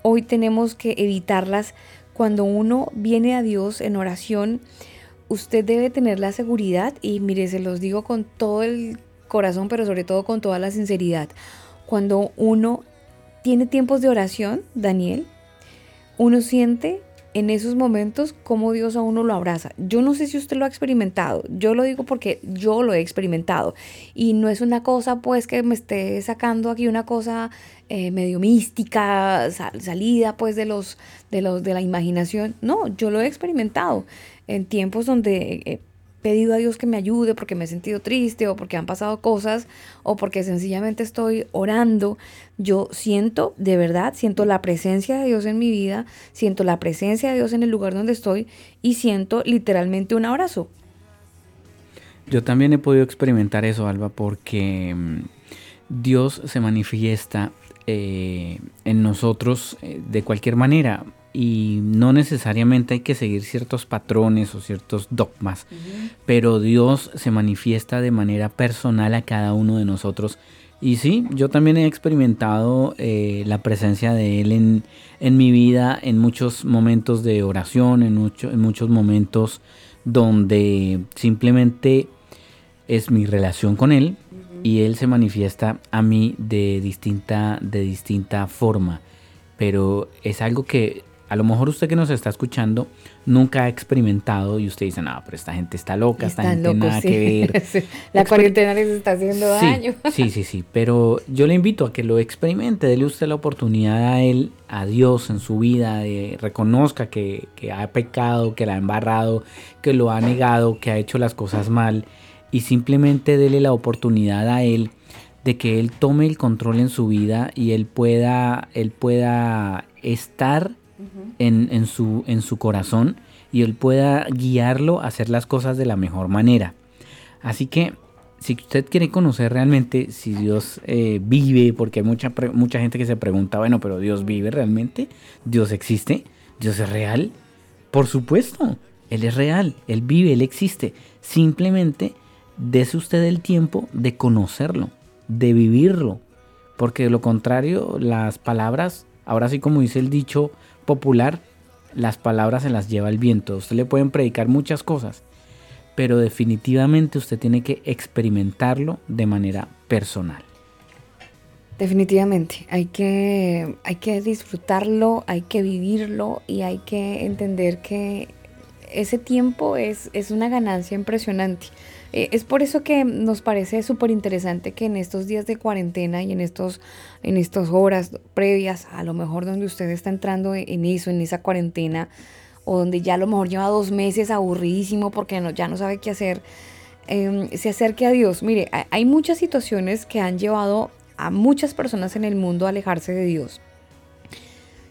hoy tenemos que evitarlas cuando uno viene a Dios en oración usted debe tener la seguridad y mire, se los digo con todo el corazón, pero sobre todo con toda la sinceridad. Cuando uno tiene tiempos de oración, Daniel, uno siente en esos momentos cómo Dios a uno lo abraza. Yo no sé si usted lo ha experimentado, yo lo digo porque yo lo he experimentado y no es una cosa pues que me esté sacando aquí una cosa eh, medio mística, sal- salida pues de los, de los de la imaginación. No, yo lo he experimentado en tiempos donde he pedido a Dios que me ayude porque me he sentido triste o porque han pasado cosas o porque sencillamente estoy orando. Yo siento, de verdad, siento la presencia de Dios en mi vida, siento la presencia de Dios en el lugar donde estoy y siento literalmente un abrazo. Yo también he podido experimentar eso, Alba, porque mm, Dios se manifiesta eh, en nosotros eh, de cualquier manera y no necesariamente hay que seguir ciertos patrones o ciertos dogmas, pero Dios se manifiesta de manera personal a cada uno de nosotros. Y sí, yo también he experimentado eh, la presencia de Él en, en mi vida, en muchos momentos de oración, en, mucho- en muchos momentos donde simplemente es mi relación con Él y Él se manifiesta a mí de distinta, de distinta forma. Pero es algo que a lo mejor usted que nos está escuchando nunca ha experimentado y usted dice, no, pero esta gente está loca, esta gente locos, nada sí. que ver. Sí, La cuarentena les está haciendo Sí, daño. Sí, sí, sí, pero yo le invito a que lo experimente, dele usted la oportunidad a él, a Dios en su vida, de reconozca que, que ha pecado, que la ha embarrado, que lo ha negado, que ha hecho las cosas mal y simplemente dele la oportunidad a él de que él tome el control en su vida y él pueda, él pueda estar en, su, en su corazón y él pueda guiarlo a hacer las cosas de la mejor manera. Así que si usted quiere conocer realmente si Dios eh, vive, porque hay mucha, mucha gente que se pregunta, bueno, pero Dios vive realmente, Dios existe, Dios es real. Por supuesto, Él es real, Él vive, Él existe. Simplemente dese usted el tiempo de conocerlo, de vivirlo, porque de lo contrario, las palabras, ahora sí como dice el dicho popular, las palabras se las lleva el viento. Usted le pueden predicar muchas cosas, pero definitivamente usted tiene que experimentarlo de manera personal. Definitivamente, hay que, hay que disfrutarlo, hay que vivirlo y hay que entender que ese tiempo es, es una ganancia impresionante. Eh, es por eso que nos parece súper interesante que en estos días de cuarentena y en estos en estas horas previas, a lo mejor donde usted está entrando en eso, en esa cuarentena, o donde ya a lo mejor lleva dos meses aburridísimo porque ya no sabe qué hacer, eh, se acerque a Dios. Mire, hay- hay muchas situaciones que han llevado a muchas personas en el mundo a alejarse de Dios.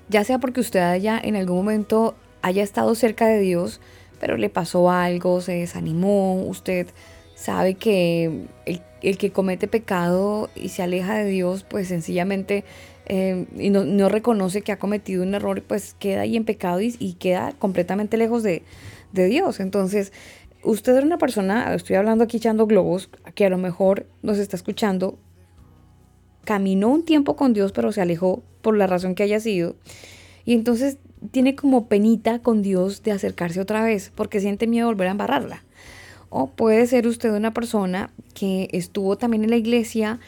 Ya sea porque usted haya en algún momento haya estado cerca de Dios, pero le pasó algo, se desanimó, usted sabe que el, el que comete pecado y se aleja de Dios, pues sencillamente eh, y no, no reconoce que ha cometido un error, pues queda ahí en pecado y, y queda completamente lejos de, de Dios. Entonces, usted era una persona, estoy hablando aquí echando globos, que a lo mejor nos está escuchando, caminó un tiempo con Dios, pero se alejó por la razón que haya sido. Y entonces tiene como penita con Dios de acercarse otra vez, porque siente miedo de volver a embarrarla. O puede ser usted una persona que estuvo también en la iglesia,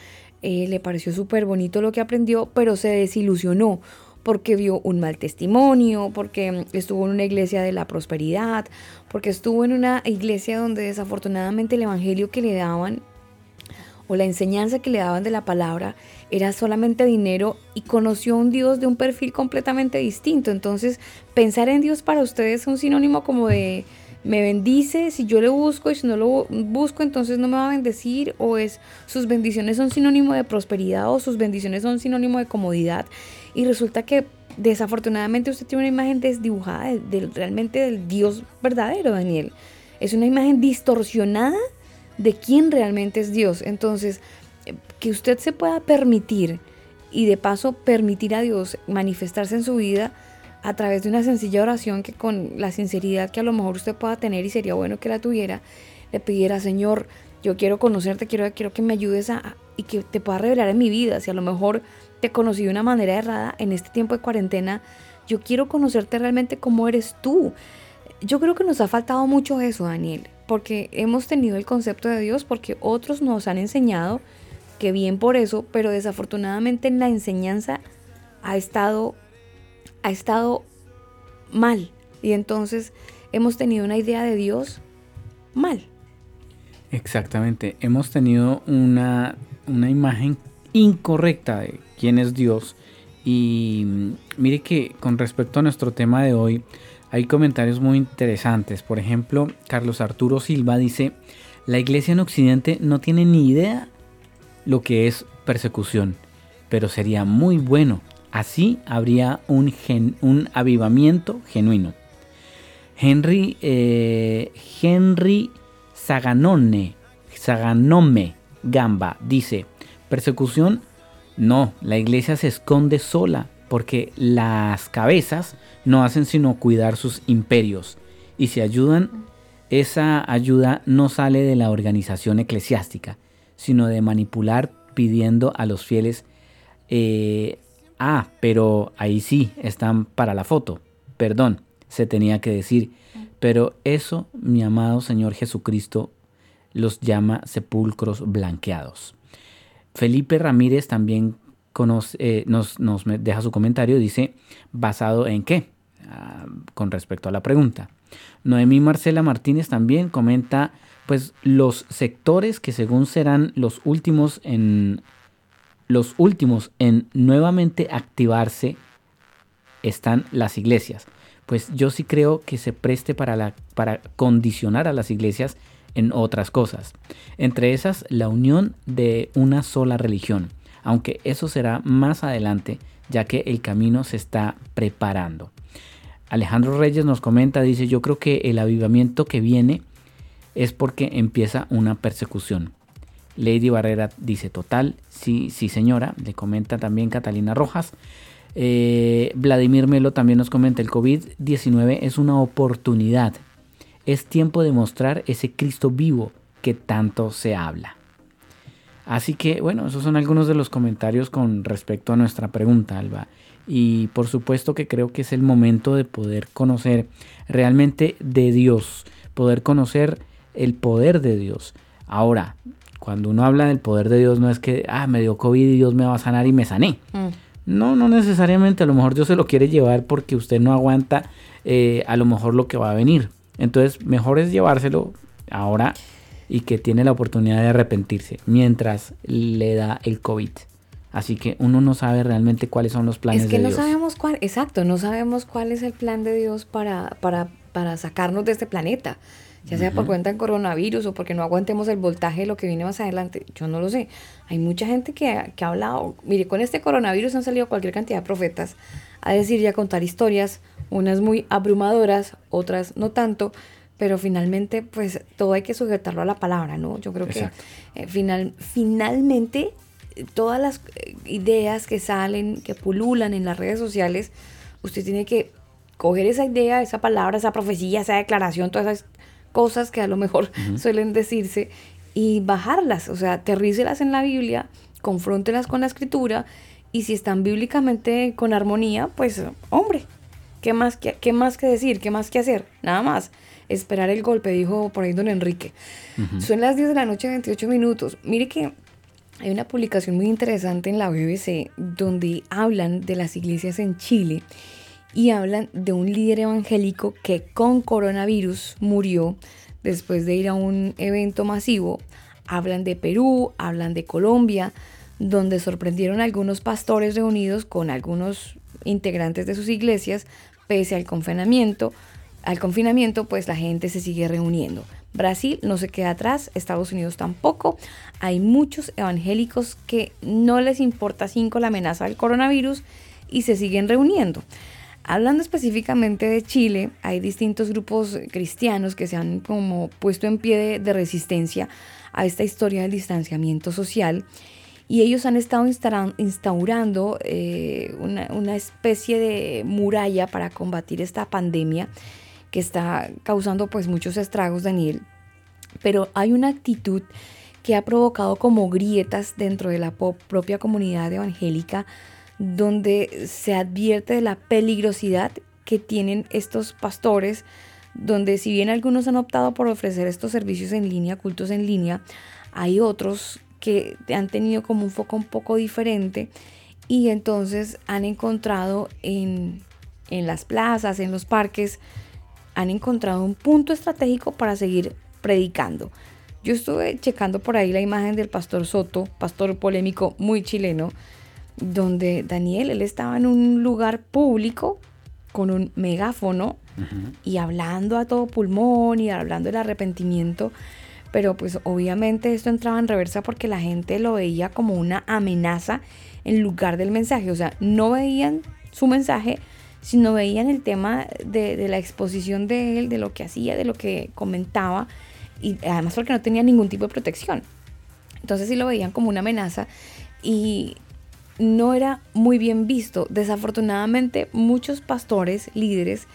eh, le pareció súper bonito lo que aprendió, pero se desilusionó porque vio un mal testimonio, porque estuvo en una iglesia de la prosperidad, porque estuvo en una iglesia donde desafortunadamente el evangelio que le daban o la enseñanza que le daban de la palabra era solamente dinero y conoció a un Dios de un perfil completamente distinto. Entonces, pensar en Dios para ustedes es un sinónimo como de me bendice si yo le busco y si no lo busco entonces no me va a bendecir o es sus bendiciones son sinónimo de prosperidad o sus bendiciones son sinónimo de comodidad y resulta que desafortunadamente usted tiene una imagen desdibujada de, realmente del Dios verdadero, Daniel. Es una imagen distorsionada de quién realmente es Dios. Entonces, eh, que usted se pueda permitir y de paso permitir a Dios manifestarse en su vida a través de una sencilla oración que con la sinceridad que a lo mejor usted pueda tener y sería bueno que la tuviera, le pidiera, Señor, yo quiero conocerte, quiero, quiero que me ayudes a, y que te pueda revelar en mi vida. Si a lo mejor te conocí de una manera errada en este tiempo de cuarentena, yo quiero conocerte realmente como eres tú. Yo creo que nos ha faltado mucho eso, Daniel, porque hemos tenido el concepto de Dios, porque otros nos han enseñado que bien por eso, pero desafortunadamente en la enseñanza ha estado, ha estado mal. Y entonces hemos tenido una idea de Dios mal. Exactamente, hemos tenido una, una imagen incorrecta de quién es Dios y mm, mire que con respecto a nuestro tema de hoy hay comentarios muy interesantes. Por ejemplo, Carlos Arturo Silva dice, la iglesia en Occidente no tiene ni idea lo que es persecución, pero sería muy bueno. Así habría un, un avivamiento genuino. Henry, eh, Henry Saganone, Saganome Gamba dice, persecución, no, la iglesia se esconde sola porque las cabezas no hacen sino cuidar sus imperios. Y si ayudan, esa ayuda no sale de la organización eclesiástica, sino de manipular pidiendo a los fieles, eh, ah, pero ahí sí, están para la foto, perdón, se tenía que decir, pero eso, mi amado Señor Jesucristo, los llama sepulcros blanqueados. Felipe Ramírez también eh, nos, deja su comentario, dice, ¿basado en qué? Ah, con respecto a la pregunta. Noemí Marcela Martínez también comenta, pues, los sectores que según serán los últimos en los últimos en nuevamente activarse están las iglesias. Pues yo sí creo que se preste para, para condicionar a las iglesias en otras cosas. Entre esas, la unión de una sola religión. Aunque eso será más adelante, ya que el camino se está preparando. Alejandro Reyes nos comenta, dice, yo creo que el avivamiento que viene es porque empieza una persecución. Lady Barrera dice, total, sí, sí señora, le comenta también Catalina Rojas. Eh, Vladimir Melo también nos comenta, el COVID-19 es una oportunidad. Es tiempo de mostrar ese Cristo vivo que tanto se habla. Así que bueno, esos son algunos de los comentarios con respecto a nuestra pregunta, Alba. Y por supuesto que creo que es el momento de poder conocer realmente de Dios, poder conocer el poder de Dios. Ahora, cuando uno habla del poder de Dios, no es que, ah, me dio COVID y Dios me va a sanar y me sané. No, no necesariamente. A lo mejor Dios se lo quiere llevar porque usted no aguanta eh, a lo mejor lo que va a venir. Entonces, mejor es llevárselo ahora y que tiene la oportunidad de arrepentirse mientras le da el COVID. Así que uno no sabe realmente cuáles son los planes es que de no Dios. sabemos cuál, exacto, no sabemos cuál es el plan de Dios para, para, para sacarnos de este planeta. Ya sea por cuenta del coronavirus o porque no aguantemos el voltaje de lo que viene más adelante. Yo no lo sé. Hay mucha gente que, que ha hablado. Mire, con este coronavirus han salido cualquier cantidad de profetas a decir y a contar historias, unas muy abrumadoras, otras no tanto, pero finalmente pues todo hay que sujetarlo a la palabra, ¿no? Yo creo Exacto. que eh, final, finalmente todas las eh, ideas que salen, que pululan en las redes sociales, usted tiene que coger esa idea, esa palabra, esa profecía, esa declaración, todas esas cosas que a lo mejor suelen decirse y bajarlas, o sea, aterrícelas en la Biblia, confróntelas con la escritura y si están bíblicamente con armonía, pues hombre, ¿qué más que, qué más que decir? ¿Qué más que hacer? Nada más. Esperar el golpe, dijo por ahí don Enrique. Son las 10 de la noche, 28 minutos. Mire que hay una publicación muy interesante en la BBC donde hablan de las iglesias en Chile y hablan de un líder evangélico que con coronavirus murió después de ir a un evento masivo. Hablan de Perú, hablan de Colombia, donde sorprendieron a algunos pastores reunidos con algunos integrantes de sus iglesias, pese al confinamiento. Al confinamiento, pues la gente se sigue reuniendo. Brasil no se queda atrás, Estados Unidos tampoco. Hay muchos evangélicos que no les importa cinco la amenaza del coronavirus y se siguen reuniendo. Hablando específicamente de Chile, hay distintos grupos cristianos que se han como puesto en pie de, resistencia a esta historia del distanciamiento social y ellos han estado instaura- instaurando eh, una especie de muralla para combatir esta pandemia que está causando pues muchos estragos, Daniel. Pero hay una actitud que ha provocado como grietas dentro de la propia comunidad evangélica donde se advierte de la peligrosidad que tienen estos pastores, donde si bien algunos han optado por ofrecer estos servicios en línea, cultos en línea, hay otros que han tenido como un foco un poco diferente y entonces han encontrado en, en las plazas, en los parques, han encontrado un punto estratégico para seguir predicando. Yo estuve checando por ahí la imagen del pastor Soto, pastor polémico muy chileno, donde Daniel, él estaba en un lugar público con un megáfono y hablando a todo pulmón y hablando del arrepentimiento, pero pues obviamente esto entraba en reversa porque la gente lo veía como una amenaza en lugar del mensaje, o sea, no veían su mensaje, sino veían el tema de, de la exposición de él, de lo que hacía, de lo que comentaba, y además porque no tenía ningún tipo de protección. Entonces sí lo veían como una amenaza y no era muy bien visto. Desafortunadamente muchos pastores, líderes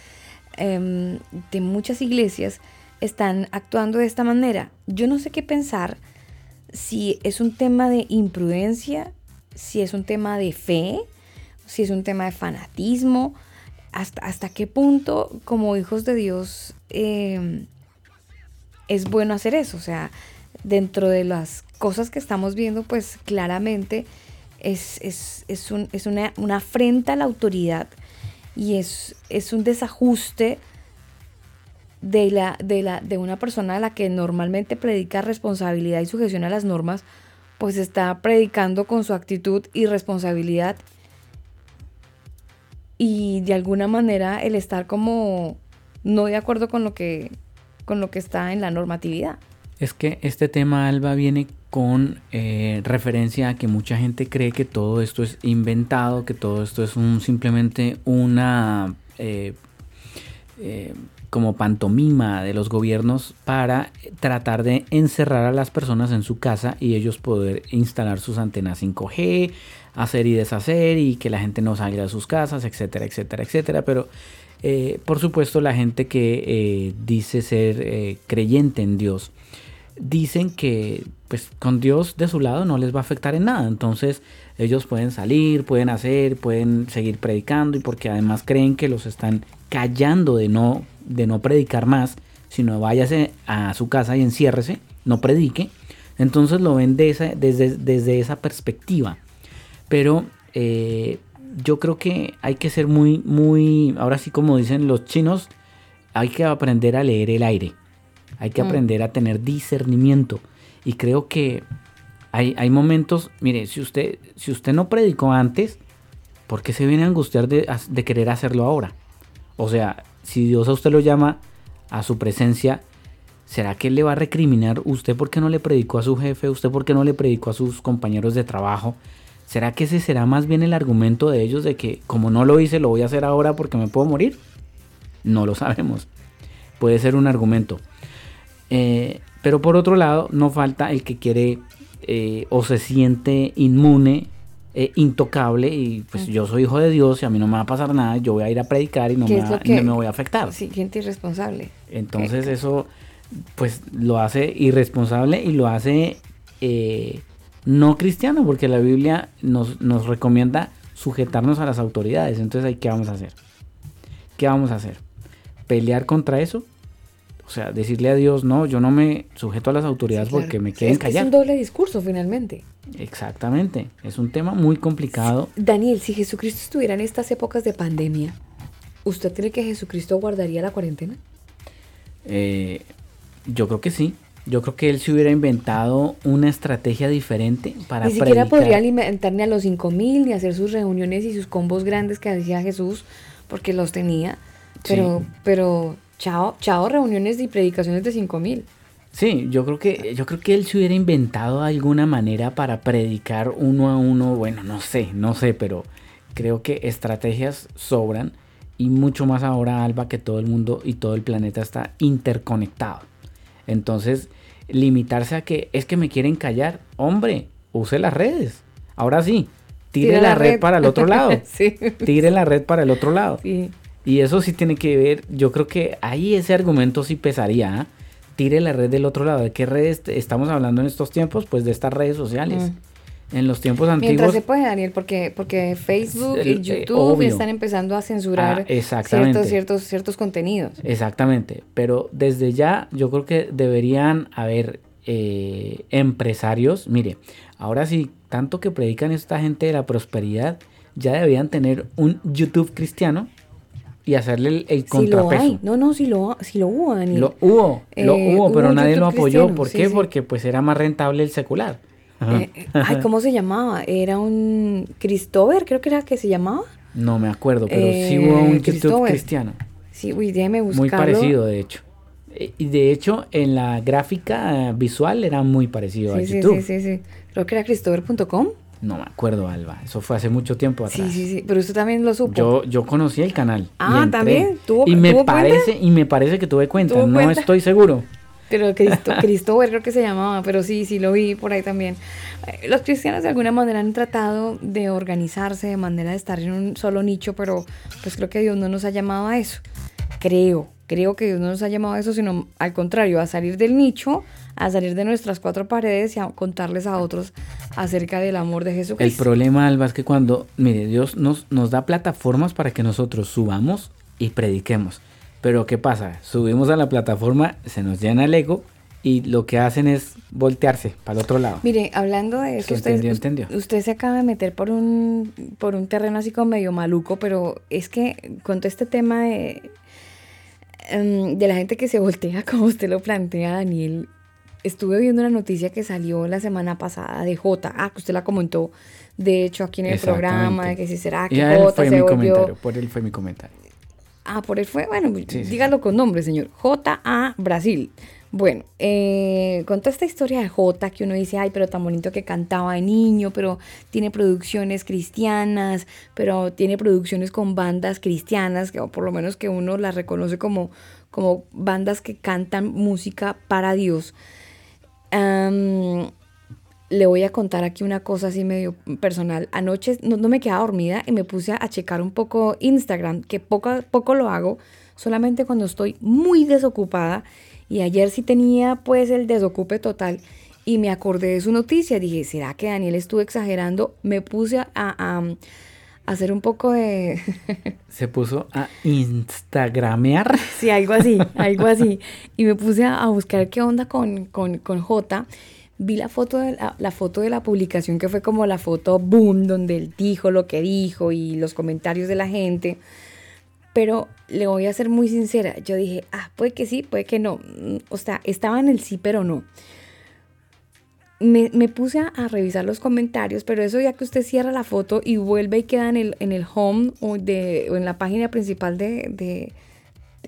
em, de muchas iglesias están actuando de esta manera. Yo no sé qué pensar si es un tema de imprudencia, si es un tema de fe, si es un tema de fanatismo, hasta, hasta qué punto como hijos de Dios em, es bueno hacer eso. O sea, dentro de las cosas que estamos viendo, pues claramente es, es, es, un- es una, una afrenta a la autoridad y es, es un desajuste de, la, de, la, de una persona a la que normalmente predica responsabilidad y sujeción a las normas, pues está predicando con su actitud y responsabilidad y de alguna manera el estar como no de acuerdo con lo que con lo que está en la normatividad. Es que este tema, Alba, viene con eh, referencia a que mucha gente cree que todo esto es inventado, que todo esto es un, simplemente una eh, eh, como pantomima de los gobiernos para tratar de encerrar a las personas en su casa y ellos poder instalar sus antenas 5G, hacer y deshacer y que la gente no salga de sus casas, etcétera, etcétera, etcétera. Pero eh, por supuesto la gente que eh, dice ser eh, creyente en Dios, dicen que pues con Dios de su lado no les va a afectar en nada. Entonces ellos pueden salir, pueden hacer, pueden seguir predicando y porque además creen que los están callando de no, de no predicar más, sino váyase a su casa y enciérrese, no predique. Entonces lo ven desde, desde esa perspectiva. Pero eh, yo creo que hay que ser muy, muy, ahora sí como dicen los chinos, hay que aprender a leer el aire. Hay que Mm. aprender a tener discernimiento. Y creo que hay, hay momentos, mire, si usted, si usted no predicó antes, ¿por qué se viene a angustiar de, de querer hacerlo ahora? O sea, si Dios a usted lo llama a su presencia, ¿será que él le va a recriminar usted por qué no le predicó a su jefe? ¿Usted por qué no le predicó a sus compañeros de trabajo? ¿Será que ese será más bien el argumento de ellos de que como no lo hice, lo voy a hacer ahora porque me puedo morir? No lo sabemos. puede ser un argumento. Eh, pero por otro lado, no falta el que quiere eh, o se siente inmune, eh, intocable, y pues yo soy hijo de Dios y a mí no me va a pasar nada, yo voy a ir a predicar y no, ¿Qué me, va- lo que- no me voy a afectar. Sí, gente irresponsable. Entonces eso pues lo hace irresponsable y lo hace eh, no cristiano, porque la Biblia nos, nos recomienda sujetarnos a las autoridades. Entonces, ¿qué vamos a hacer? ¿Qué vamos a hacer? ¿Pelear contra eso? O sea, decirle a Dios, no, yo no me sujeto a las autoridades Claro. porque me quieren es que callar. Es un doble discurso finalmente. Exactamente. Es un tema muy complicado. Daniel, si Jesucristo estuviera en estas épocas de pandemia, ¿usted cree que Jesucristo guardaría la cuarentena? Eh, yo creo que sí. Yo creo que él se hubiera inventado una estrategia diferente para Ni siquiera predicar. podría alimentar ni a los 5000 ni hacer sus reuniones y sus combos grandes que hacía Jesús, porque los tenía. Pero, Sí. pero, chao, chao, reuniones y predicaciones de 5000. Sí, yo creo que yo creo que él se hubiera inventado alguna manera para predicar uno a uno, bueno, no sé, no sé, pero creo que estrategias sobran y mucho más ahora Alba que todo el mundo y todo el planeta está interconectado. Entonces, limitarse a que es que me quieren callar, hombre, use las redes. Ahora sí, tire la, la red. red. para el otro lado. Sí. Tire la red para el otro lado. Sí. Y eso sí tiene que ver, yo creo que ahí ese argumento sí pesaría. ¿ah? Tire la red del otro lado. ¿De qué redes estamos hablando en estos tiempos? Pues de estas redes sociales. En los tiempos Mientras antiguos. se puede, Daniel, porque, porque Facebook El- y eh, YouTube están empezando a censurar Ah, exactamente. ciertos, ciertos, ciertos contenidos. Exactamente. Pero desde ya yo creo que deberían haber eh, empresarios. Mire, ahora sí, tanto que predican esta gente de la prosperidad, ya deberían tener un YouTube cristiano y hacerle el, el Si lo contrapeso. hay. No, no, si lo, si lo hubo, Daniel. Lo hubo, lo Eh, hubo, pero hubo nadie lo apoyó. cristiano, ¿Por sí, qué? sí. Porque pues era más rentable el secular. Eh, eh, ay, ¿cómo se llamaba? Era un Christopher, creo que era que se llamaba. No me acuerdo, pero sí Eh, hubo un YouTube cristiano. Sí, uy, déjeme buscarlo. Muy parecido, de hecho. Eh, Y de hecho, en la gráfica eh, visual era muy parecido a Sí, sí, YouTube. sí, sí, sí. Creo que era christopher.com. No me acuerdo, Alba. Eso fue hace mucho tiempo atrás. Sí, sí, sí. Pero usted también lo supo. Yo, yo conocí el canal. y Ah, entré. ¿también? ¿Tuvo- y me tuvo cuenta? parece, y me parece que tuve cuenta. ¿Tuvo No cuenta? estoy seguro. Pero Cristo, Christopher creo que se llamaba, pero sí, sí lo vi por ahí también. Eh, Los cristianos de alguna manera han tratado de organizarse de manera de estar en un solo nicho, pero pues creo que Dios no nos ha llamado a eso. Creo, creo que Dios no nos ha llamado a eso, sino al contrario, a salir del nicho, a salir de nuestras cuatro paredes y a contarles a otros acerca del amor de El Jesucristo. problema, Alba, es que cuando, mire, Dios nos, nos da plataformas para que nosotros subamos y prediquemos. Pero ¿qué pasa? Subimos a la plataforma, se nos llena el ego y lo que hacen es voltearse para el otro lado. Mire, hablando de eso, usted, entendió, entendió. usted se acaba de meter por un, por un terreno así como medio maluco, pero es que con todo este tema de, em, de la gente que se voltea, como usted lo plantea, Daniel, estuve viendo una noticia que salió la semana pasada de J, ah, que usted la comentó, de hecho, aquí en el programa, de que si será que J se volvió... comentario, por él fue mi comentario. Ah, por él fue, bueno, sí, dígalo con nombre, señor. J.A. Brasil. Bueno, eh, con toda esta historia de J, que uno dice, ay, pero tan bonito que cantaba de niño, pero tiene producciones cristianas, pero tiene producciones con bandas cristianas, que, o por lo menos que uno las reconoce como, como bandas que cantan música para Dios. Le voy a contar aquí una cosa así medio personal. Anoche no, no me quedaba dormida y me puse a checar un poco Instagram, que poco, a poco lo hago, solamente cuando estoy muy desocupada. Y ayer sí tenía pues el desocupe total y me acordé de su noticia. Dije, ¿será que Daniel estuvo exagerando? Me puse a, a- a hacer un poco de... Se puso a instagramear. Sí, algo así, algo así. Y me puse a, buscar qué onda con, con, con J. Vi la foto, de la, foto de la publicación que fue como la foto boom, donde él dijo lo que dijo y los comentarios de la gente. Pero le voy a ser muy sincera. Yo dije, ah, puede que sí, puede que no. Mm, O sea, estaba en el sí, pero no. Me, puse a, a revisar los comentarios, pero eso ya que usted cierra la foto y vuelve y queda en el, en el home o, de, o en la página principal de- de-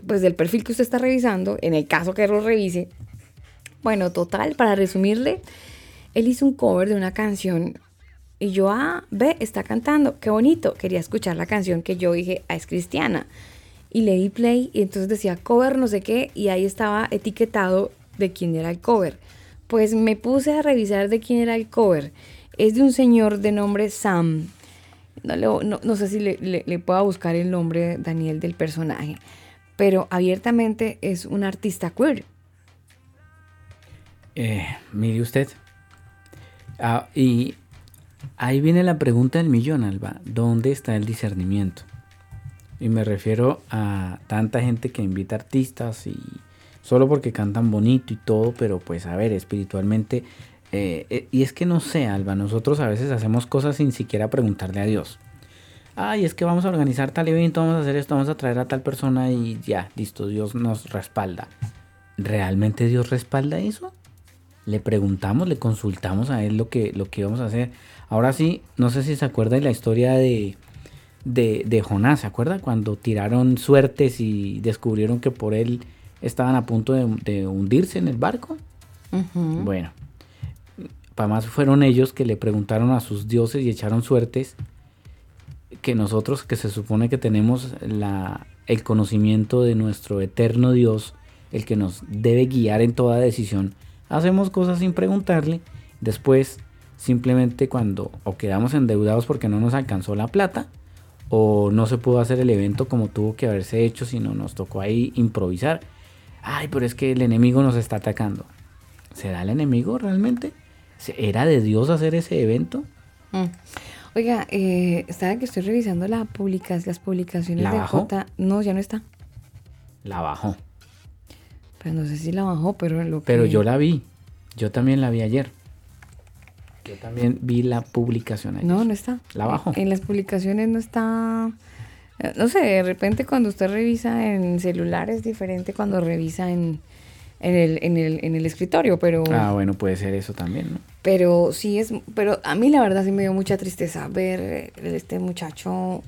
pues del perfil que usted está revisando, en el caso que lo revise. Bueno, total, para resumirle, él hizo un cover de una canción y yo, ah, ve, está cantando, qué bonito. Quería escuchar la canción que yo dije, ah, es cristiana. y le play y entonces decía cover no sé qué y ahí estaba etiquetado de quién era el cover. Pues me puse a revisar de quién era el cover. Es de un señor de nombre Sam. No sé si le, le- le pueda buscar el nombre, Daniel, del personaje. Pero abiertamente es un artista queer. Eh, mire usted. Ah, y ahí viene la pregunta del millón, Alba. ¿Dónde está el discernimiento? Y me refiero a tanta gente que invita artistas y solo porque cantan bonito y todo, pero pues a ver, espiritualmente. eh, eh, y es que no sé, Alba, nosotros a veces hacemos cosas sin siquiera preguntarle a Dios. Ay, es que vamos a organizar tal evento, vamos a hacer esto, vamos a traer a tal persona y ya, listo, Dios nos respalda. ¿Realmente Dios respalda eso? Le preguntamos, le consultamos a él lo que, lo que íbamos a hacer. Ahora sí, no sé si se acuerda de la historia de, de, de Jonás, ¿se acuerda? Cuando tiraron suertes y descubrieron que por él estaban a punto de, de hundirse en el barco. Bueno, para más fueron ellos que le preguntaron a sus dioses y echaron suertes que nosotros que se supone que tenemos la, el conocimiento de nuestro eterno Dios, el que nos debe guiar en toda decisión, hacemos cosas sin preguntarle, después simplemente cuando o quedamos endeudados porque no nos alcanzó la plata, o no se pudo hacer el evento como tuvo que haberse hecho, sino nos tocó ahí improvisar. Ay, pero es que el enemigo nos está atacando. ¿Será el enemigo realmente? ¿Se- ¿Era de Dios hacer ese evento? Mm. Oiga, eh, estaba que estoy revisando la las publicaciones ¿La de bajó? J. No, ya no está. La bajó. Pues no sé si la bajó, pero lo Pero que- yo la vi. Yo también la vi ayer. Yo también vi la publicación ayer. No, no está. La bajó. En las publicaciones no está. eh, No sé, de repente cuando usted revisa en celular es diferente cuando revisa en, en, el, en, el, en el escritorio, pero, Ah, bueno, puede ser eso también, ¿no? pero sí es. Pero a mí la verdad sí me dio mucha tristeza ver este muchacho,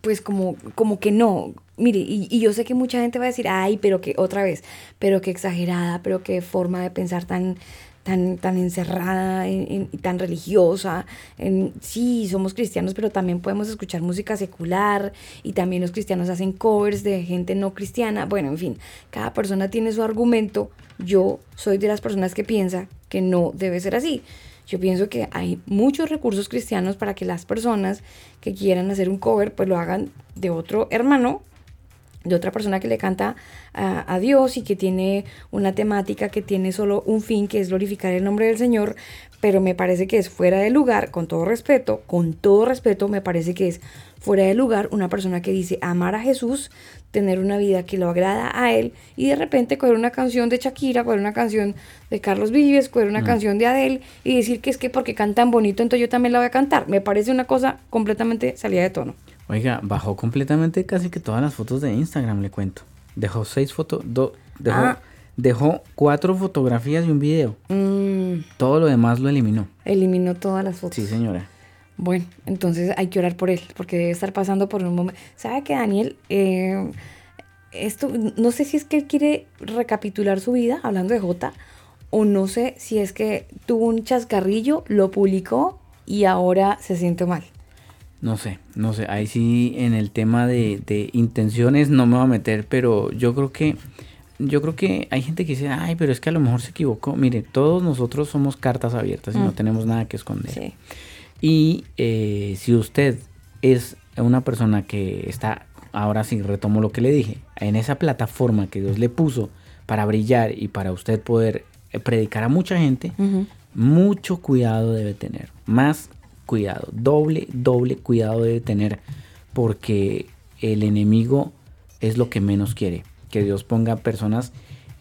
pues como, como que no. Mire, y, y yo sé que mucha gente va a decir, ay, pero que otra vez, pero que exagerada, pero qué forma de pensar tan, tan, tan encerrada en- en- y tan religiosa. En, sí, somos cristianos, pero también podemos escuchar música secular y también los cristianos hacen covers de gente no cristiana. Bueno, en fin, cada persona tiene su argumento. Yo soy de las personas que piensa que no debe ser así. Yo pienso que hay muchos recursos cristianos para que las personas que quieran hacer un cover, pues lo hagan de otro hermano de otra persona que le canta a, a Dios y que tiene una temática que tiene solo un fin, que es glorificar el nombre del Señor, pero me parece que es fuera de lugar, con todo respeto, con todo respeto, me parece que es fuera de lugar una persona que dice amar a Jesús, tener una vida que lo agrada a Él y de repente coger una canción de Shakira, coger una canción de Carlos Vives, coger una Mm. canción de Adele y decir que es que porque cantan bonito, entonces yo también la voy a cantar. Me parece una cosa completamente salida de tono. Oiga, bajó completamente casi que todas las fotos de Instagram, le cuento. Dejó seis fotos, do- dejó, Ah. dejó cuatro fotografías y un video. Mm, Todo lo demás lo eliminó. eliminó todas las fotos. Sí, señora. Bueno, entonces hay que orar por él, porque debe estar pasando por un momento. ¿Sabe que Daniel? Eh, esto, no sé si es que él quiere recapitular su vida, hablando de J, o no sé si es que tuvo un chascarrillo, lo publicó y ahora se siente mal. No sé, no sé. Ahí sí en el tema de, de intenciones no me voy a meter, pero yo creo que yo creo que hay gente que dice, ay, pero es que a lo mejor se equivocó. Mire, todos nosotros somos cartas abiertas y no Mm. tenemos nada que esconder. Sí. Y eh, si usted es una persona que está, ahora sí retomo lo que le dije, en esa plataforma que Dios le puso para brillar y para usted poder eh, predicar a mucha gente, mucho cuidado debe tener. Más cuidado, doble, doble cuidado debe tener porque el enemigo es lo que menos quiere. Que Dios ponga personas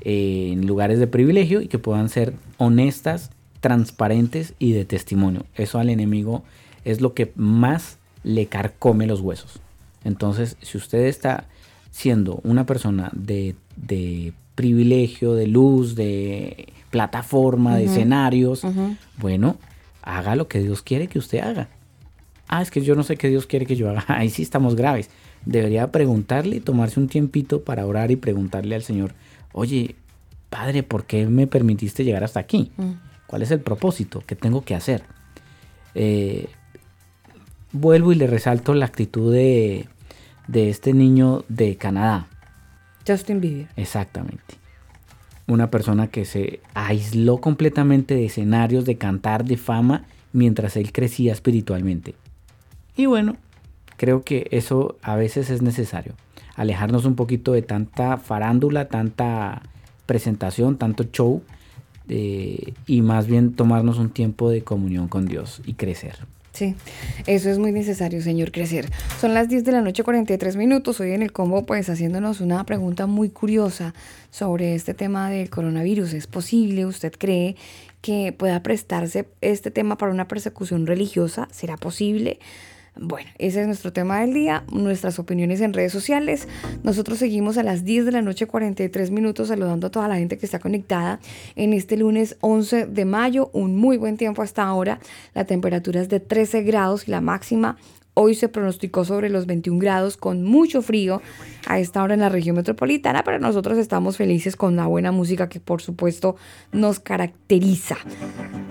eh, en lugares de privilegio y que puedan ser honestas, transparentes y de testimonio. Eso al enemigo es lo que más le carcome los huesos. Entonces, si usted está siendo una persona de, de privilegio, de luz, de plataforma, de escenarios, bueno, haga lo que Dios quiere que usted haga. Ah, es que yo no sé qué Dios quiere que yo haga. Ahí sí estamos graves. Debería preguntarle y tomarse un tiempito para orar y preguntarle al Señor, oye, Padre, ¿por qué me permitiste llegar hasta aquí? ¿Cuál es el propósito? ¿Qué tengo que hacer? Eh, vuelvo y le resalto la actitud de, de este niño de Canadá. Justin Bieber. Exactamente. Una persona que se aisló completamente de escenarios, de cantar, de fama, mientras él crecía espiritualmente. Y bueno, creo que eso a veces es necesario. Alejarnos un poquito de tanta farándula, tanta presentación, tanto show, eh, y más bien tomarnos un tiempo de comunión con Dios y crecer. Sí, eso es muy necesario, señor, crecer. Son las 10 de la noche, 43 minutos. Hoy en el combo, pues haciéndonos una pregunta muy curiosa sobre este tema del coronavirus. ¿Es posible, usted cree, que pueda prestarse este tema para una persecución religiosa? ¿Será posible? Bueno, ese es nuestro tema del día, nuestras opiniones en redes sociales. Nosotros seguimos a las 10 de la noche 43 minutos saludando a toda la gente que está conectada en este lunes 11 de mayo. Un muy buen tiempo hasta ahora. La temperatura es de 13 grados y la máxima Hoy se pronosticó sobre los 21 grados con mucho frío a esta hora en la región metropolitana, pero nosotros estamos felices con la buena música que por supuesto nos caracteriza.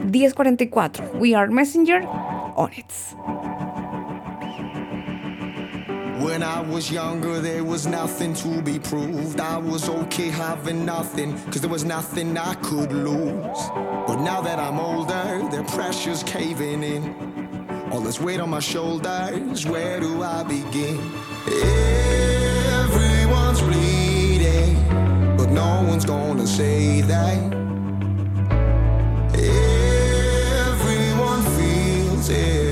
1044, We Are Messenger, on it. When I was younger, there was nothing to be proved. I was okay having nothing, cause there was nothing I could lose. But now that I'm older, the pressure's caving in. All this weight on my shoulders, where do I begin? Everyone's bleeding, but no one's gonna say that. Everyone feels it.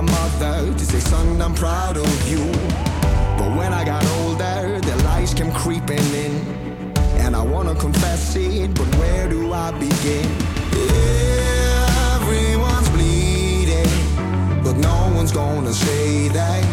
My mother to say, son, I'm proud of you. But when I got older, confess it, but where do I begin? Everyone's bleeding, but no one's gonna say that.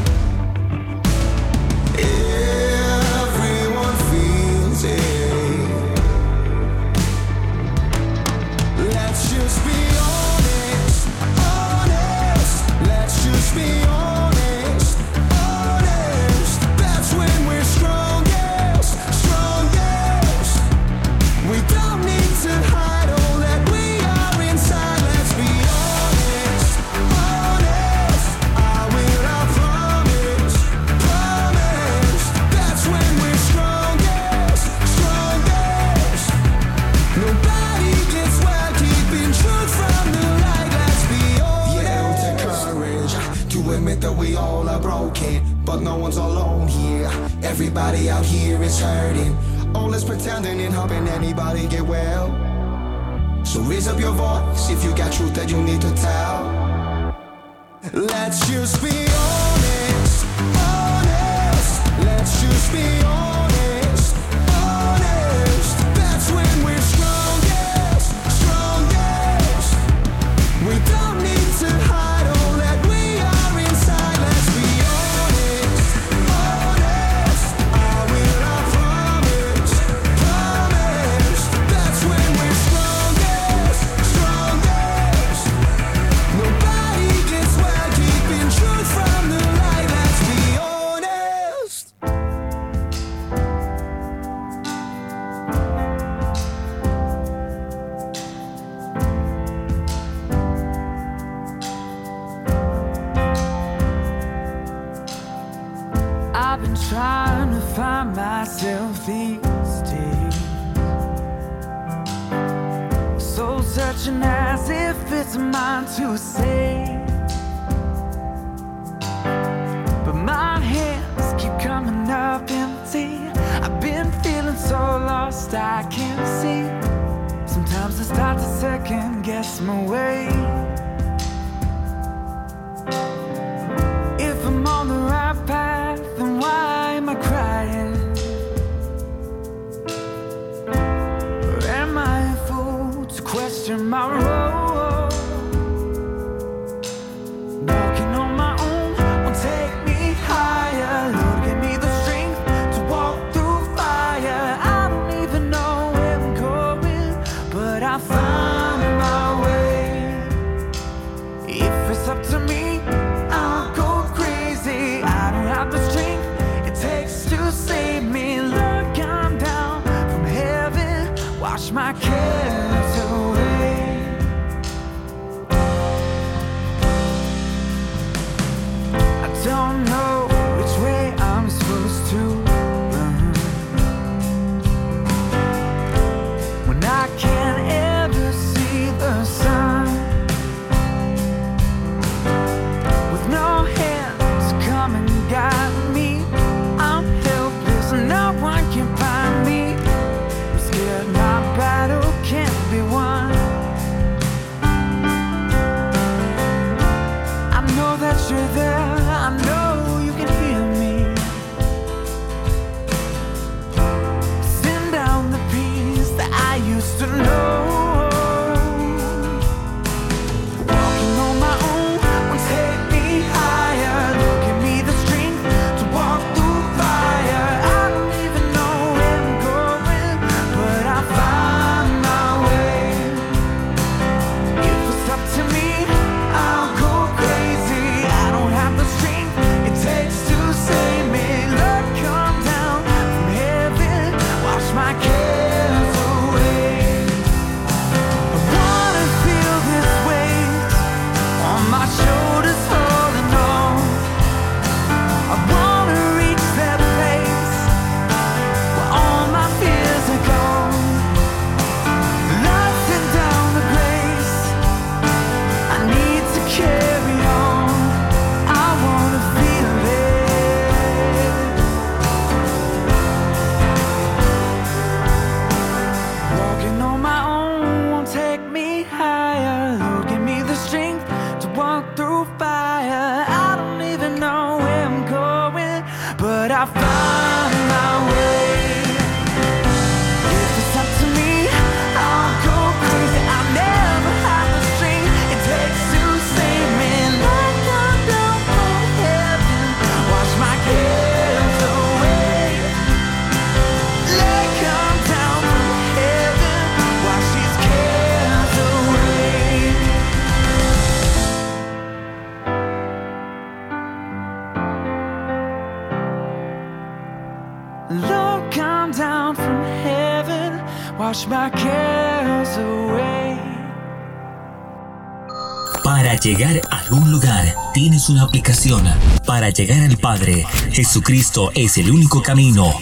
Para llegar a algún lugar tienes una aplicación. Para llegar al Padre, Jesucristo es el único camino.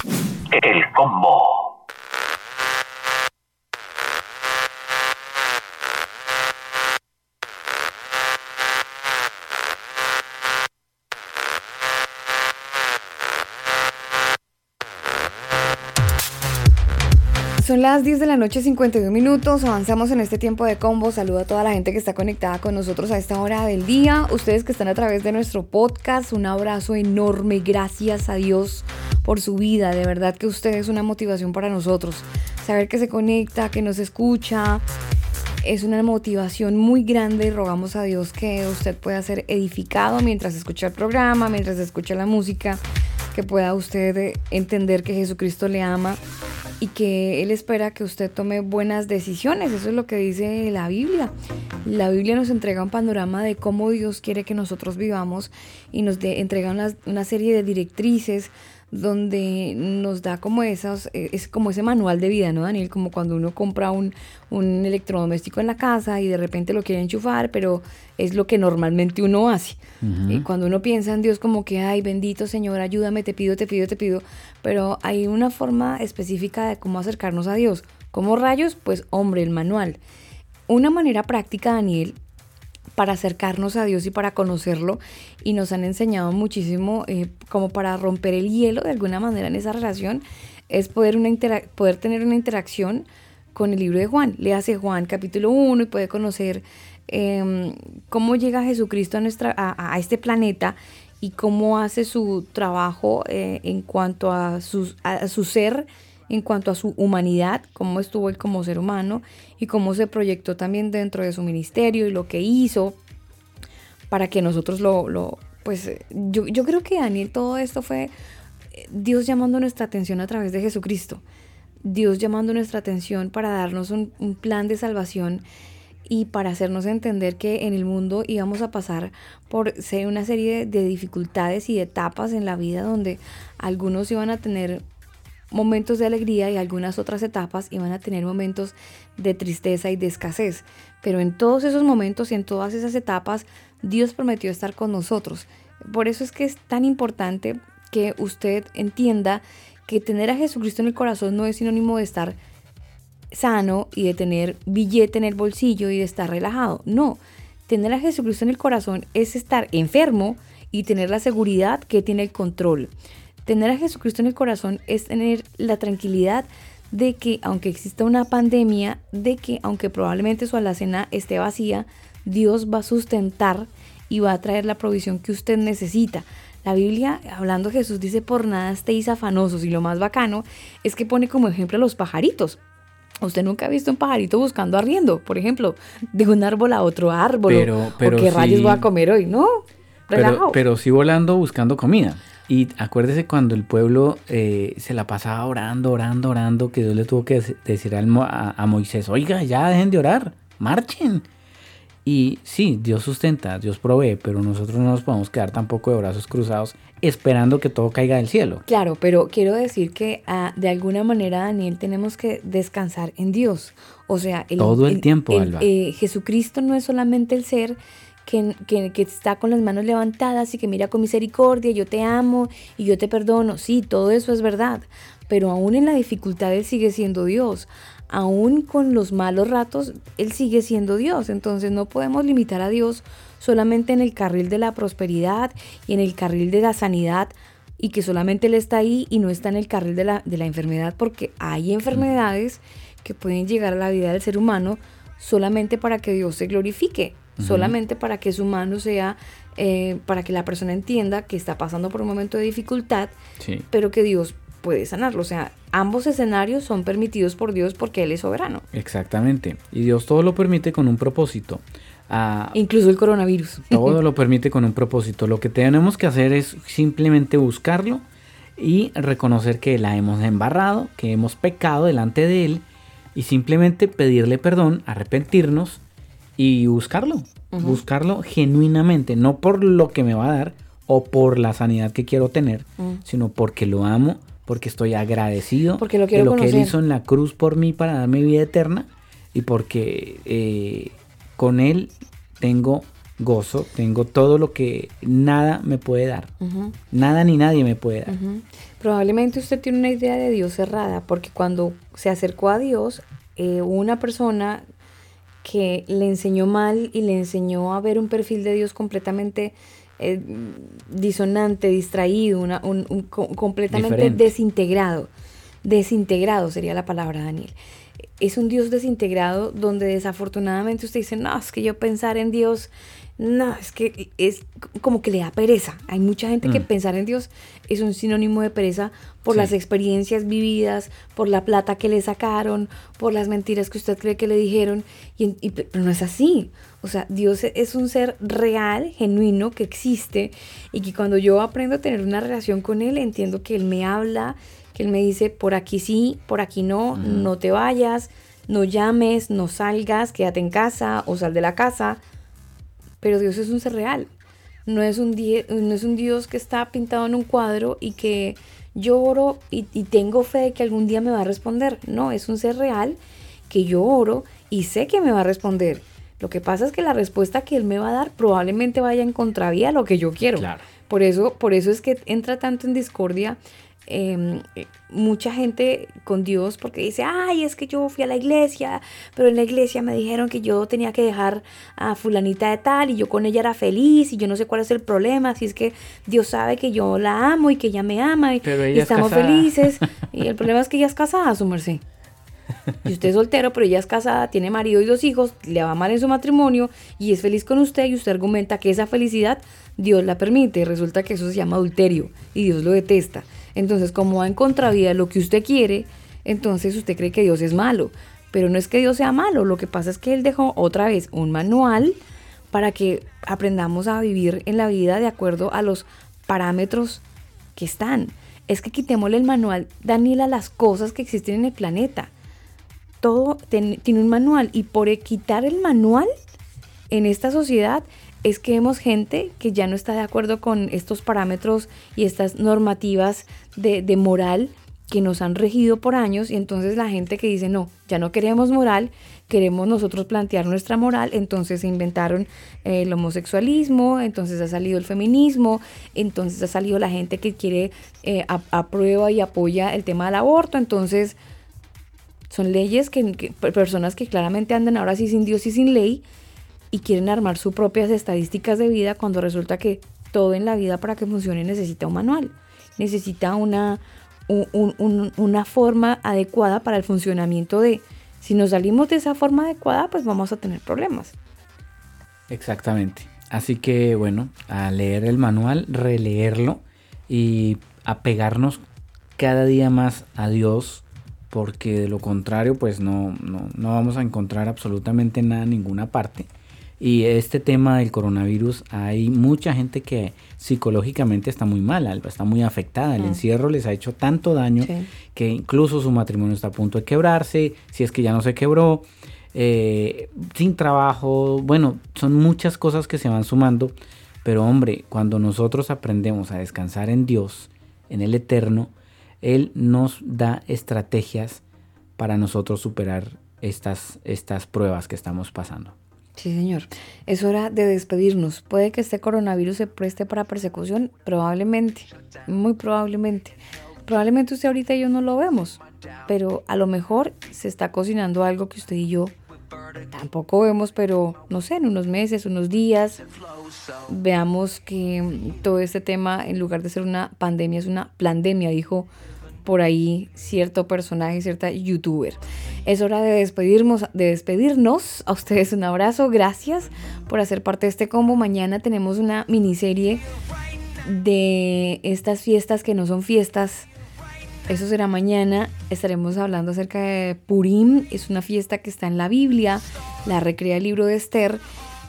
Las 10 de la noche, 51 minutos. Avanzamos en este tiempo de combo. Saludo a toda la gente que está conectada con nosotros a esta hora del día. Ustedes que están a través de nuestro podcast, un abrazo enorme. Gracias a Dios por su vida. De verdad que usted es una motivación para nosotros. Saber que se conecta, que nos escucha, es una motivación muy grande y rogamos a Dios que usted pueda ser edificado mientras escucha el programa, mientras escucha la música, que pueda usted entender que Jesucristo le ama y que Él espera que usted tome buenas decisiones. Eso es lo que dice la Biblia. La Biblia nos entrega un panorama de cómo Dios quiere que nosotros vivamos y nos de- entrega una, una serie de directrices donde nos da como esas, eh, es como ese manual de vida, ¿no, Daniel? Como cuando uno compra un, un electrodoméstico en la casa y de repente lo quiere enchufar, pero es lo que normalmente uno hace. Y cuando uno piensa en Dios como que, ay, bendito Señor, ayúdame, te pido, te pido, te pido, pero hay una forma específica de cómo acercarnos a Dios. ¿Cómo rayos? Pues hombre, el manual. Una manera práctica, Daniel, para acercarnos a Dios y para conocerlo y nos han enseñado muchísimo eh, como para romper el hielo de alguna manera en esa relación es poder, una poder tener una interacción con el libro de Juan. Le hace Juan capítulo 1 y puede conocer em, cómo llega Jesucristo a, nuestra, a, a este planeta y cómo hace su trabajo eh, en cuanto a, sus- a su ser, en cuanto a su humanidad, cómo estuvo él como ser humano y cómo se proyectó también dentro de su ministerio y lo que hizo para que nosotros lo, lo pues eh, yo, creo que Daniel, todo esto fue eh, Dios llamando nuestra atención a través de Jesucristo. Dios llamando nuestra atención para darnos un, plan de salvación y para hacernos entender que en el mundo íbamos a pasar por una serie de dificultades y de etapas en la vida donde algunos iban a tener momentos de alegría y algunas otras etapas iban a tener momentos de tristeza y de escasez. Pero en todos esos momentos y en todas esas etapas, Dios prometió estar con nosotros. Por eso es que es tan importante que usted entienda que tener a Jesucristo en el corazón no es sinónimo de estar sano y de tener billete en el bolsillo y de estar relajado. No, tener a Jesucristo en el corazón es estar enfermo y tener la seguridad que tiene el control. Tener a Jesucristo en el corazón es tener la tranquilidad de que aunque exista una pandemia, de que aunque probablemente su alacena esté vacía, Dios va a sustentar y va a traer la provisión que usted necesita. La Biblia, hablando de Jesús, dice por nada estéis afanosos y lo más bacano es que pone como ejemplo a los pajaritos. Usted nunca ha visto un pajarito buscando arriendo, por ejemplo, de un árbol a otro árbol. Pero- pero o qué rayos voy a comer hoy, ¿no? Relajado. Pero, pero sí volando buscando comida. Y acuérdese cuando el pueblo eh, se la pasaba orando, orando, orando, que Dios le tuvo que dec- decir al a, a Moisés, oiga, ya dejen de orar, marchen. Y sí, Dios sustenta, Dios provee, pero nosotros no nos podemos quedar tampoco de brazos cruzados esperando que todo caiga del cielo. Claro, pero quiero decir que ah, de alguna manera, Daniel, tenemos que descansar en Dios. O sea, Todo el tiempo, Alba. eh, Jesucristo no es solamente el ser que, está con las manos levantadas y que mira con misericordia, yo te amo y yo te perdono. Sí, todo eso es verdad, pero aún en la dificultad Él sigue siendo Dios. Aún con los malos ratos, Él sigue siendo Dios. Entonces no podemos limitar a Dios solamente en el carril de la prosperidad y en el carril de la sanidad y que solamente Él está ahí y no está en el carril de la, de la enfermedad porque hay enfermedades que pueden llegar a la vida del ser humano solamente para que Dios se glorifique, Solamente para que su mano sea, eh, para que la persona entienda que está pasando por un momento de dificultad, Sí. pero que Dios puede sanarlo. O sea, ambos escenarios son permitidos por Dios porque Él es soberano, Exactamente. Y Dios todo lo permite con un propósito. Ah, incluso el coronavirus. Todo lo permite con un propósito. Lo que tenemos que hacer es simplemente buscarlo y reconocer que la hemos embarrado, que hemos pecado delante de Él y simplemente pedirle perdón, arrepentirnos y buscarlo. Buscarlo genuinamente, no por lo que me va a dar o por la sanidad que quiero tener, sino porque lo amo, porque estoy agradecido Porque lo de lo que Él hizo en la cruz por mí para darme vida eterna y porque eh, con Él tengo gozo, tengo todo lo que nada me puede dar. Nada ni nadie me puede dar. Probablemente usted tiene una idea de Dios cerrada, porque cuando se acercó a Dios, eh, una persona que le enseñó mal y le enseñó a ver un perfil de Dios completamente eh, disonante, distraído, una- un- un co- completamente Diferente. desintegrado. Desintegrado sería la palabra, Daniel. Es un Dios desintegrado donde desafortunadamente usted dice, no, es que yo pensar en Dios, no, es que es como que le da pereza. Hay mucha gente que Mm. pensar en Dios es un sinónimo de pereza por Sí. las experiencias vividas, por la plata que le sacaron, por las mentiras que usted cree que le dijeron, y, y- pero no es así. O sea, Dios e- es un ser real, genuino, que existe, y que cuando yo aprendo a tener una relación con Él, entiendo que Él me habla, que Él me dice, por aquí sí, por aquí no, no te vayas, no llames, no salgas, quédate en casa o sal de la casa. Pero Dios es un ser real. No es un, no es un Dios que está pintado en un cuadro y que yo oro y, y tengo fe de que algún día me va a responder. No, es un ser real que yo oro y sé que me va a responder. Lo que pasa es que la respuesta que Él me va a dar probablemente vaya en contravía a lo que yo quiero. Por eso, por eso es que entra tanto en discordia eh, eh, mucha gente con Dios porque dice, ay, es que yo fui a la iglesia, pero en la iglesia me dijeron que yo tenía que dejar a fulanita de tal y yo con ella era feliz y yo no sé cuál es el problema, así es que Dios sabe que yo la amo y que ella me ama y, Pero ella estamos felices. Y el problema es que ella es casada, su merced. Y usted es soltero, pero ella es casada, tiene marido y dos hijos, le va mal en su matrimonio y es feliz con usted y usted argumenta que esa felicidad Dios la permite. Y resulta que eso se llama adulterio y Dios lo detesta. Entonces, como va en contravía lo que usted quiere, entonces usted cree que Dios es malo. Pero no es que Dios sea malo, lo que pasa es que Él dejó otra vez un manual para que aprendamos a vivir en la vida de acuerdo a los parámetros que están. Es que quitémosle el manual, Daniela, a las cosas que existen en el planeta. Todo tiene un manual y por quitar el manual en esta sociedad es que vemos gente que ya no está de acuerdo con estos parámetros y estas normativas de, moral que nos han regido por años y entonces la gente que dice, no, ya no queremos moral, queremos nosotros plantear nuestra moral, entonces se inventaron eh, el homosexualismo, entonces ha salido el feminismo, entonces ha salido la gente que quiere, eh, aprueba y apoya el tema del aborto, entonces son leyes que, que- personas que claramente andan ahora sí sin Dios y sin ley y quieren armar sus propias estadísticas de vida cuando resulta que todo en la vida para que funcione necesita un manual, necesita una, un- un- un- una forma adecuada para el funcionamiento de, si nos salimos de esa forma adecuada, pues vamos a tener problemas. Exactamente. Así que bueno, a leer el manual, releerlo y apegarnos cada día más a Dios, porque de lo contrario, pues no, no, no vamos a encontrar absolutamente nada en ninguna parte. Y este tema del coronavirus, hay mucha gente que psicológicamente está muy mal, está muy afectada. El Mm. encierro les ha hecho tanto daño Sí. que incluso su matrimonio está a punto de quebrarse, si es que ya no se quebró, eh, sin trabajo, bueno, son muchas cosas que se van sumando, pero hombre, cuando nosotros aprendemos a descansar en Dios, en el Eterno, Él nos da estrategias para nosotros superar estas, estas pruebas que estamos pasando. Sí, señor. Es hora de despedirnos. Puede que este coronavirus se preste para persecución, probablemente, muy probablemente. Probablemente usted ahorita y yo no lo vemos, pero a lo mejor se está cocinando algo que usted y yo tampoco vemos, pero no sé, en unos meses, unos días, veamos que todo este tema, en lugar de ser una pandemia, es una pandemia, dijo por ahí cierto personaje, cierta youtuber. Es hora de despedirnos, de despedirnos. A ustedes un abrazo, gracias por hacer parte de este combo. Mañana tenemos una miniserie de estas fiestas que no son fiestas. Eso será mañana. Estaremos hablando acerca de Purim. Es una fiesta que está en la Biblia. La recrea el libro de Esther.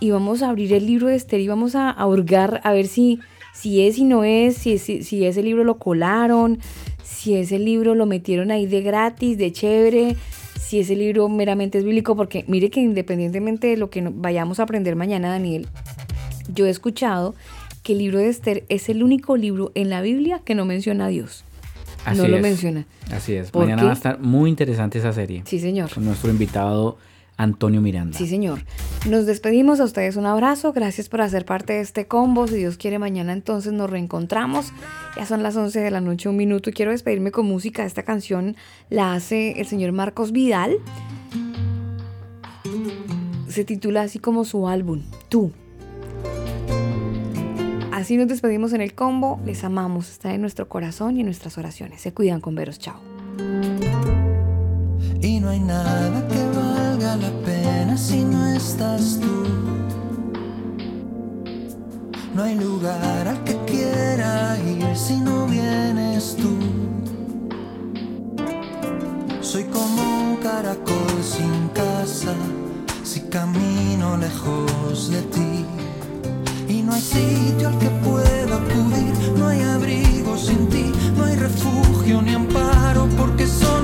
Y vamos a abrir el libro de Esther y vamos a, a hurgar a ver si, si es y no es, si, si, si ese libro lo colaron, si ese libro lo metieron ahí de gratis, de chévere, si ese libro meramente es bíblico, porque mire que independientemente de lo que vayamos a aprender mañana, Daniel, yo he escuchado que el libro de Esther es el único libro en la Biblia que no menciona a Dios. Así no lo menciona. Así es. ¿Por Mañana qué? va a estar muy interesante esa serie. Sí, señor. Con nuestro invitado Antonio Miranda. Sí, señor. Nos despedimos a ustedes. Un abrazo. Gracias por hacer parte de este combo. Si Dios quiere, mañana entonces nos reencontramos. Ya son las 11 de la noche, un minuto. Y quiero despedirme con música. Esta canción la hace el señor Marcos Vidal. Se titula así como su álbum, Tú. Así nos despedimos en el combo. Les amamos. Está en nuestro corazón y en nuestras oraciones. Se cuidan con veros. Chao. Y no hay nada que valga la pena si no estás tú. No hay lugar al que quiera ir si no vienes tú. Soy como un caracol sin casa si camino lejos de ti. Y no hay sitio al que pueda acudir, no hay abrigo sin ti, no hay refugio ni amparo, porque solo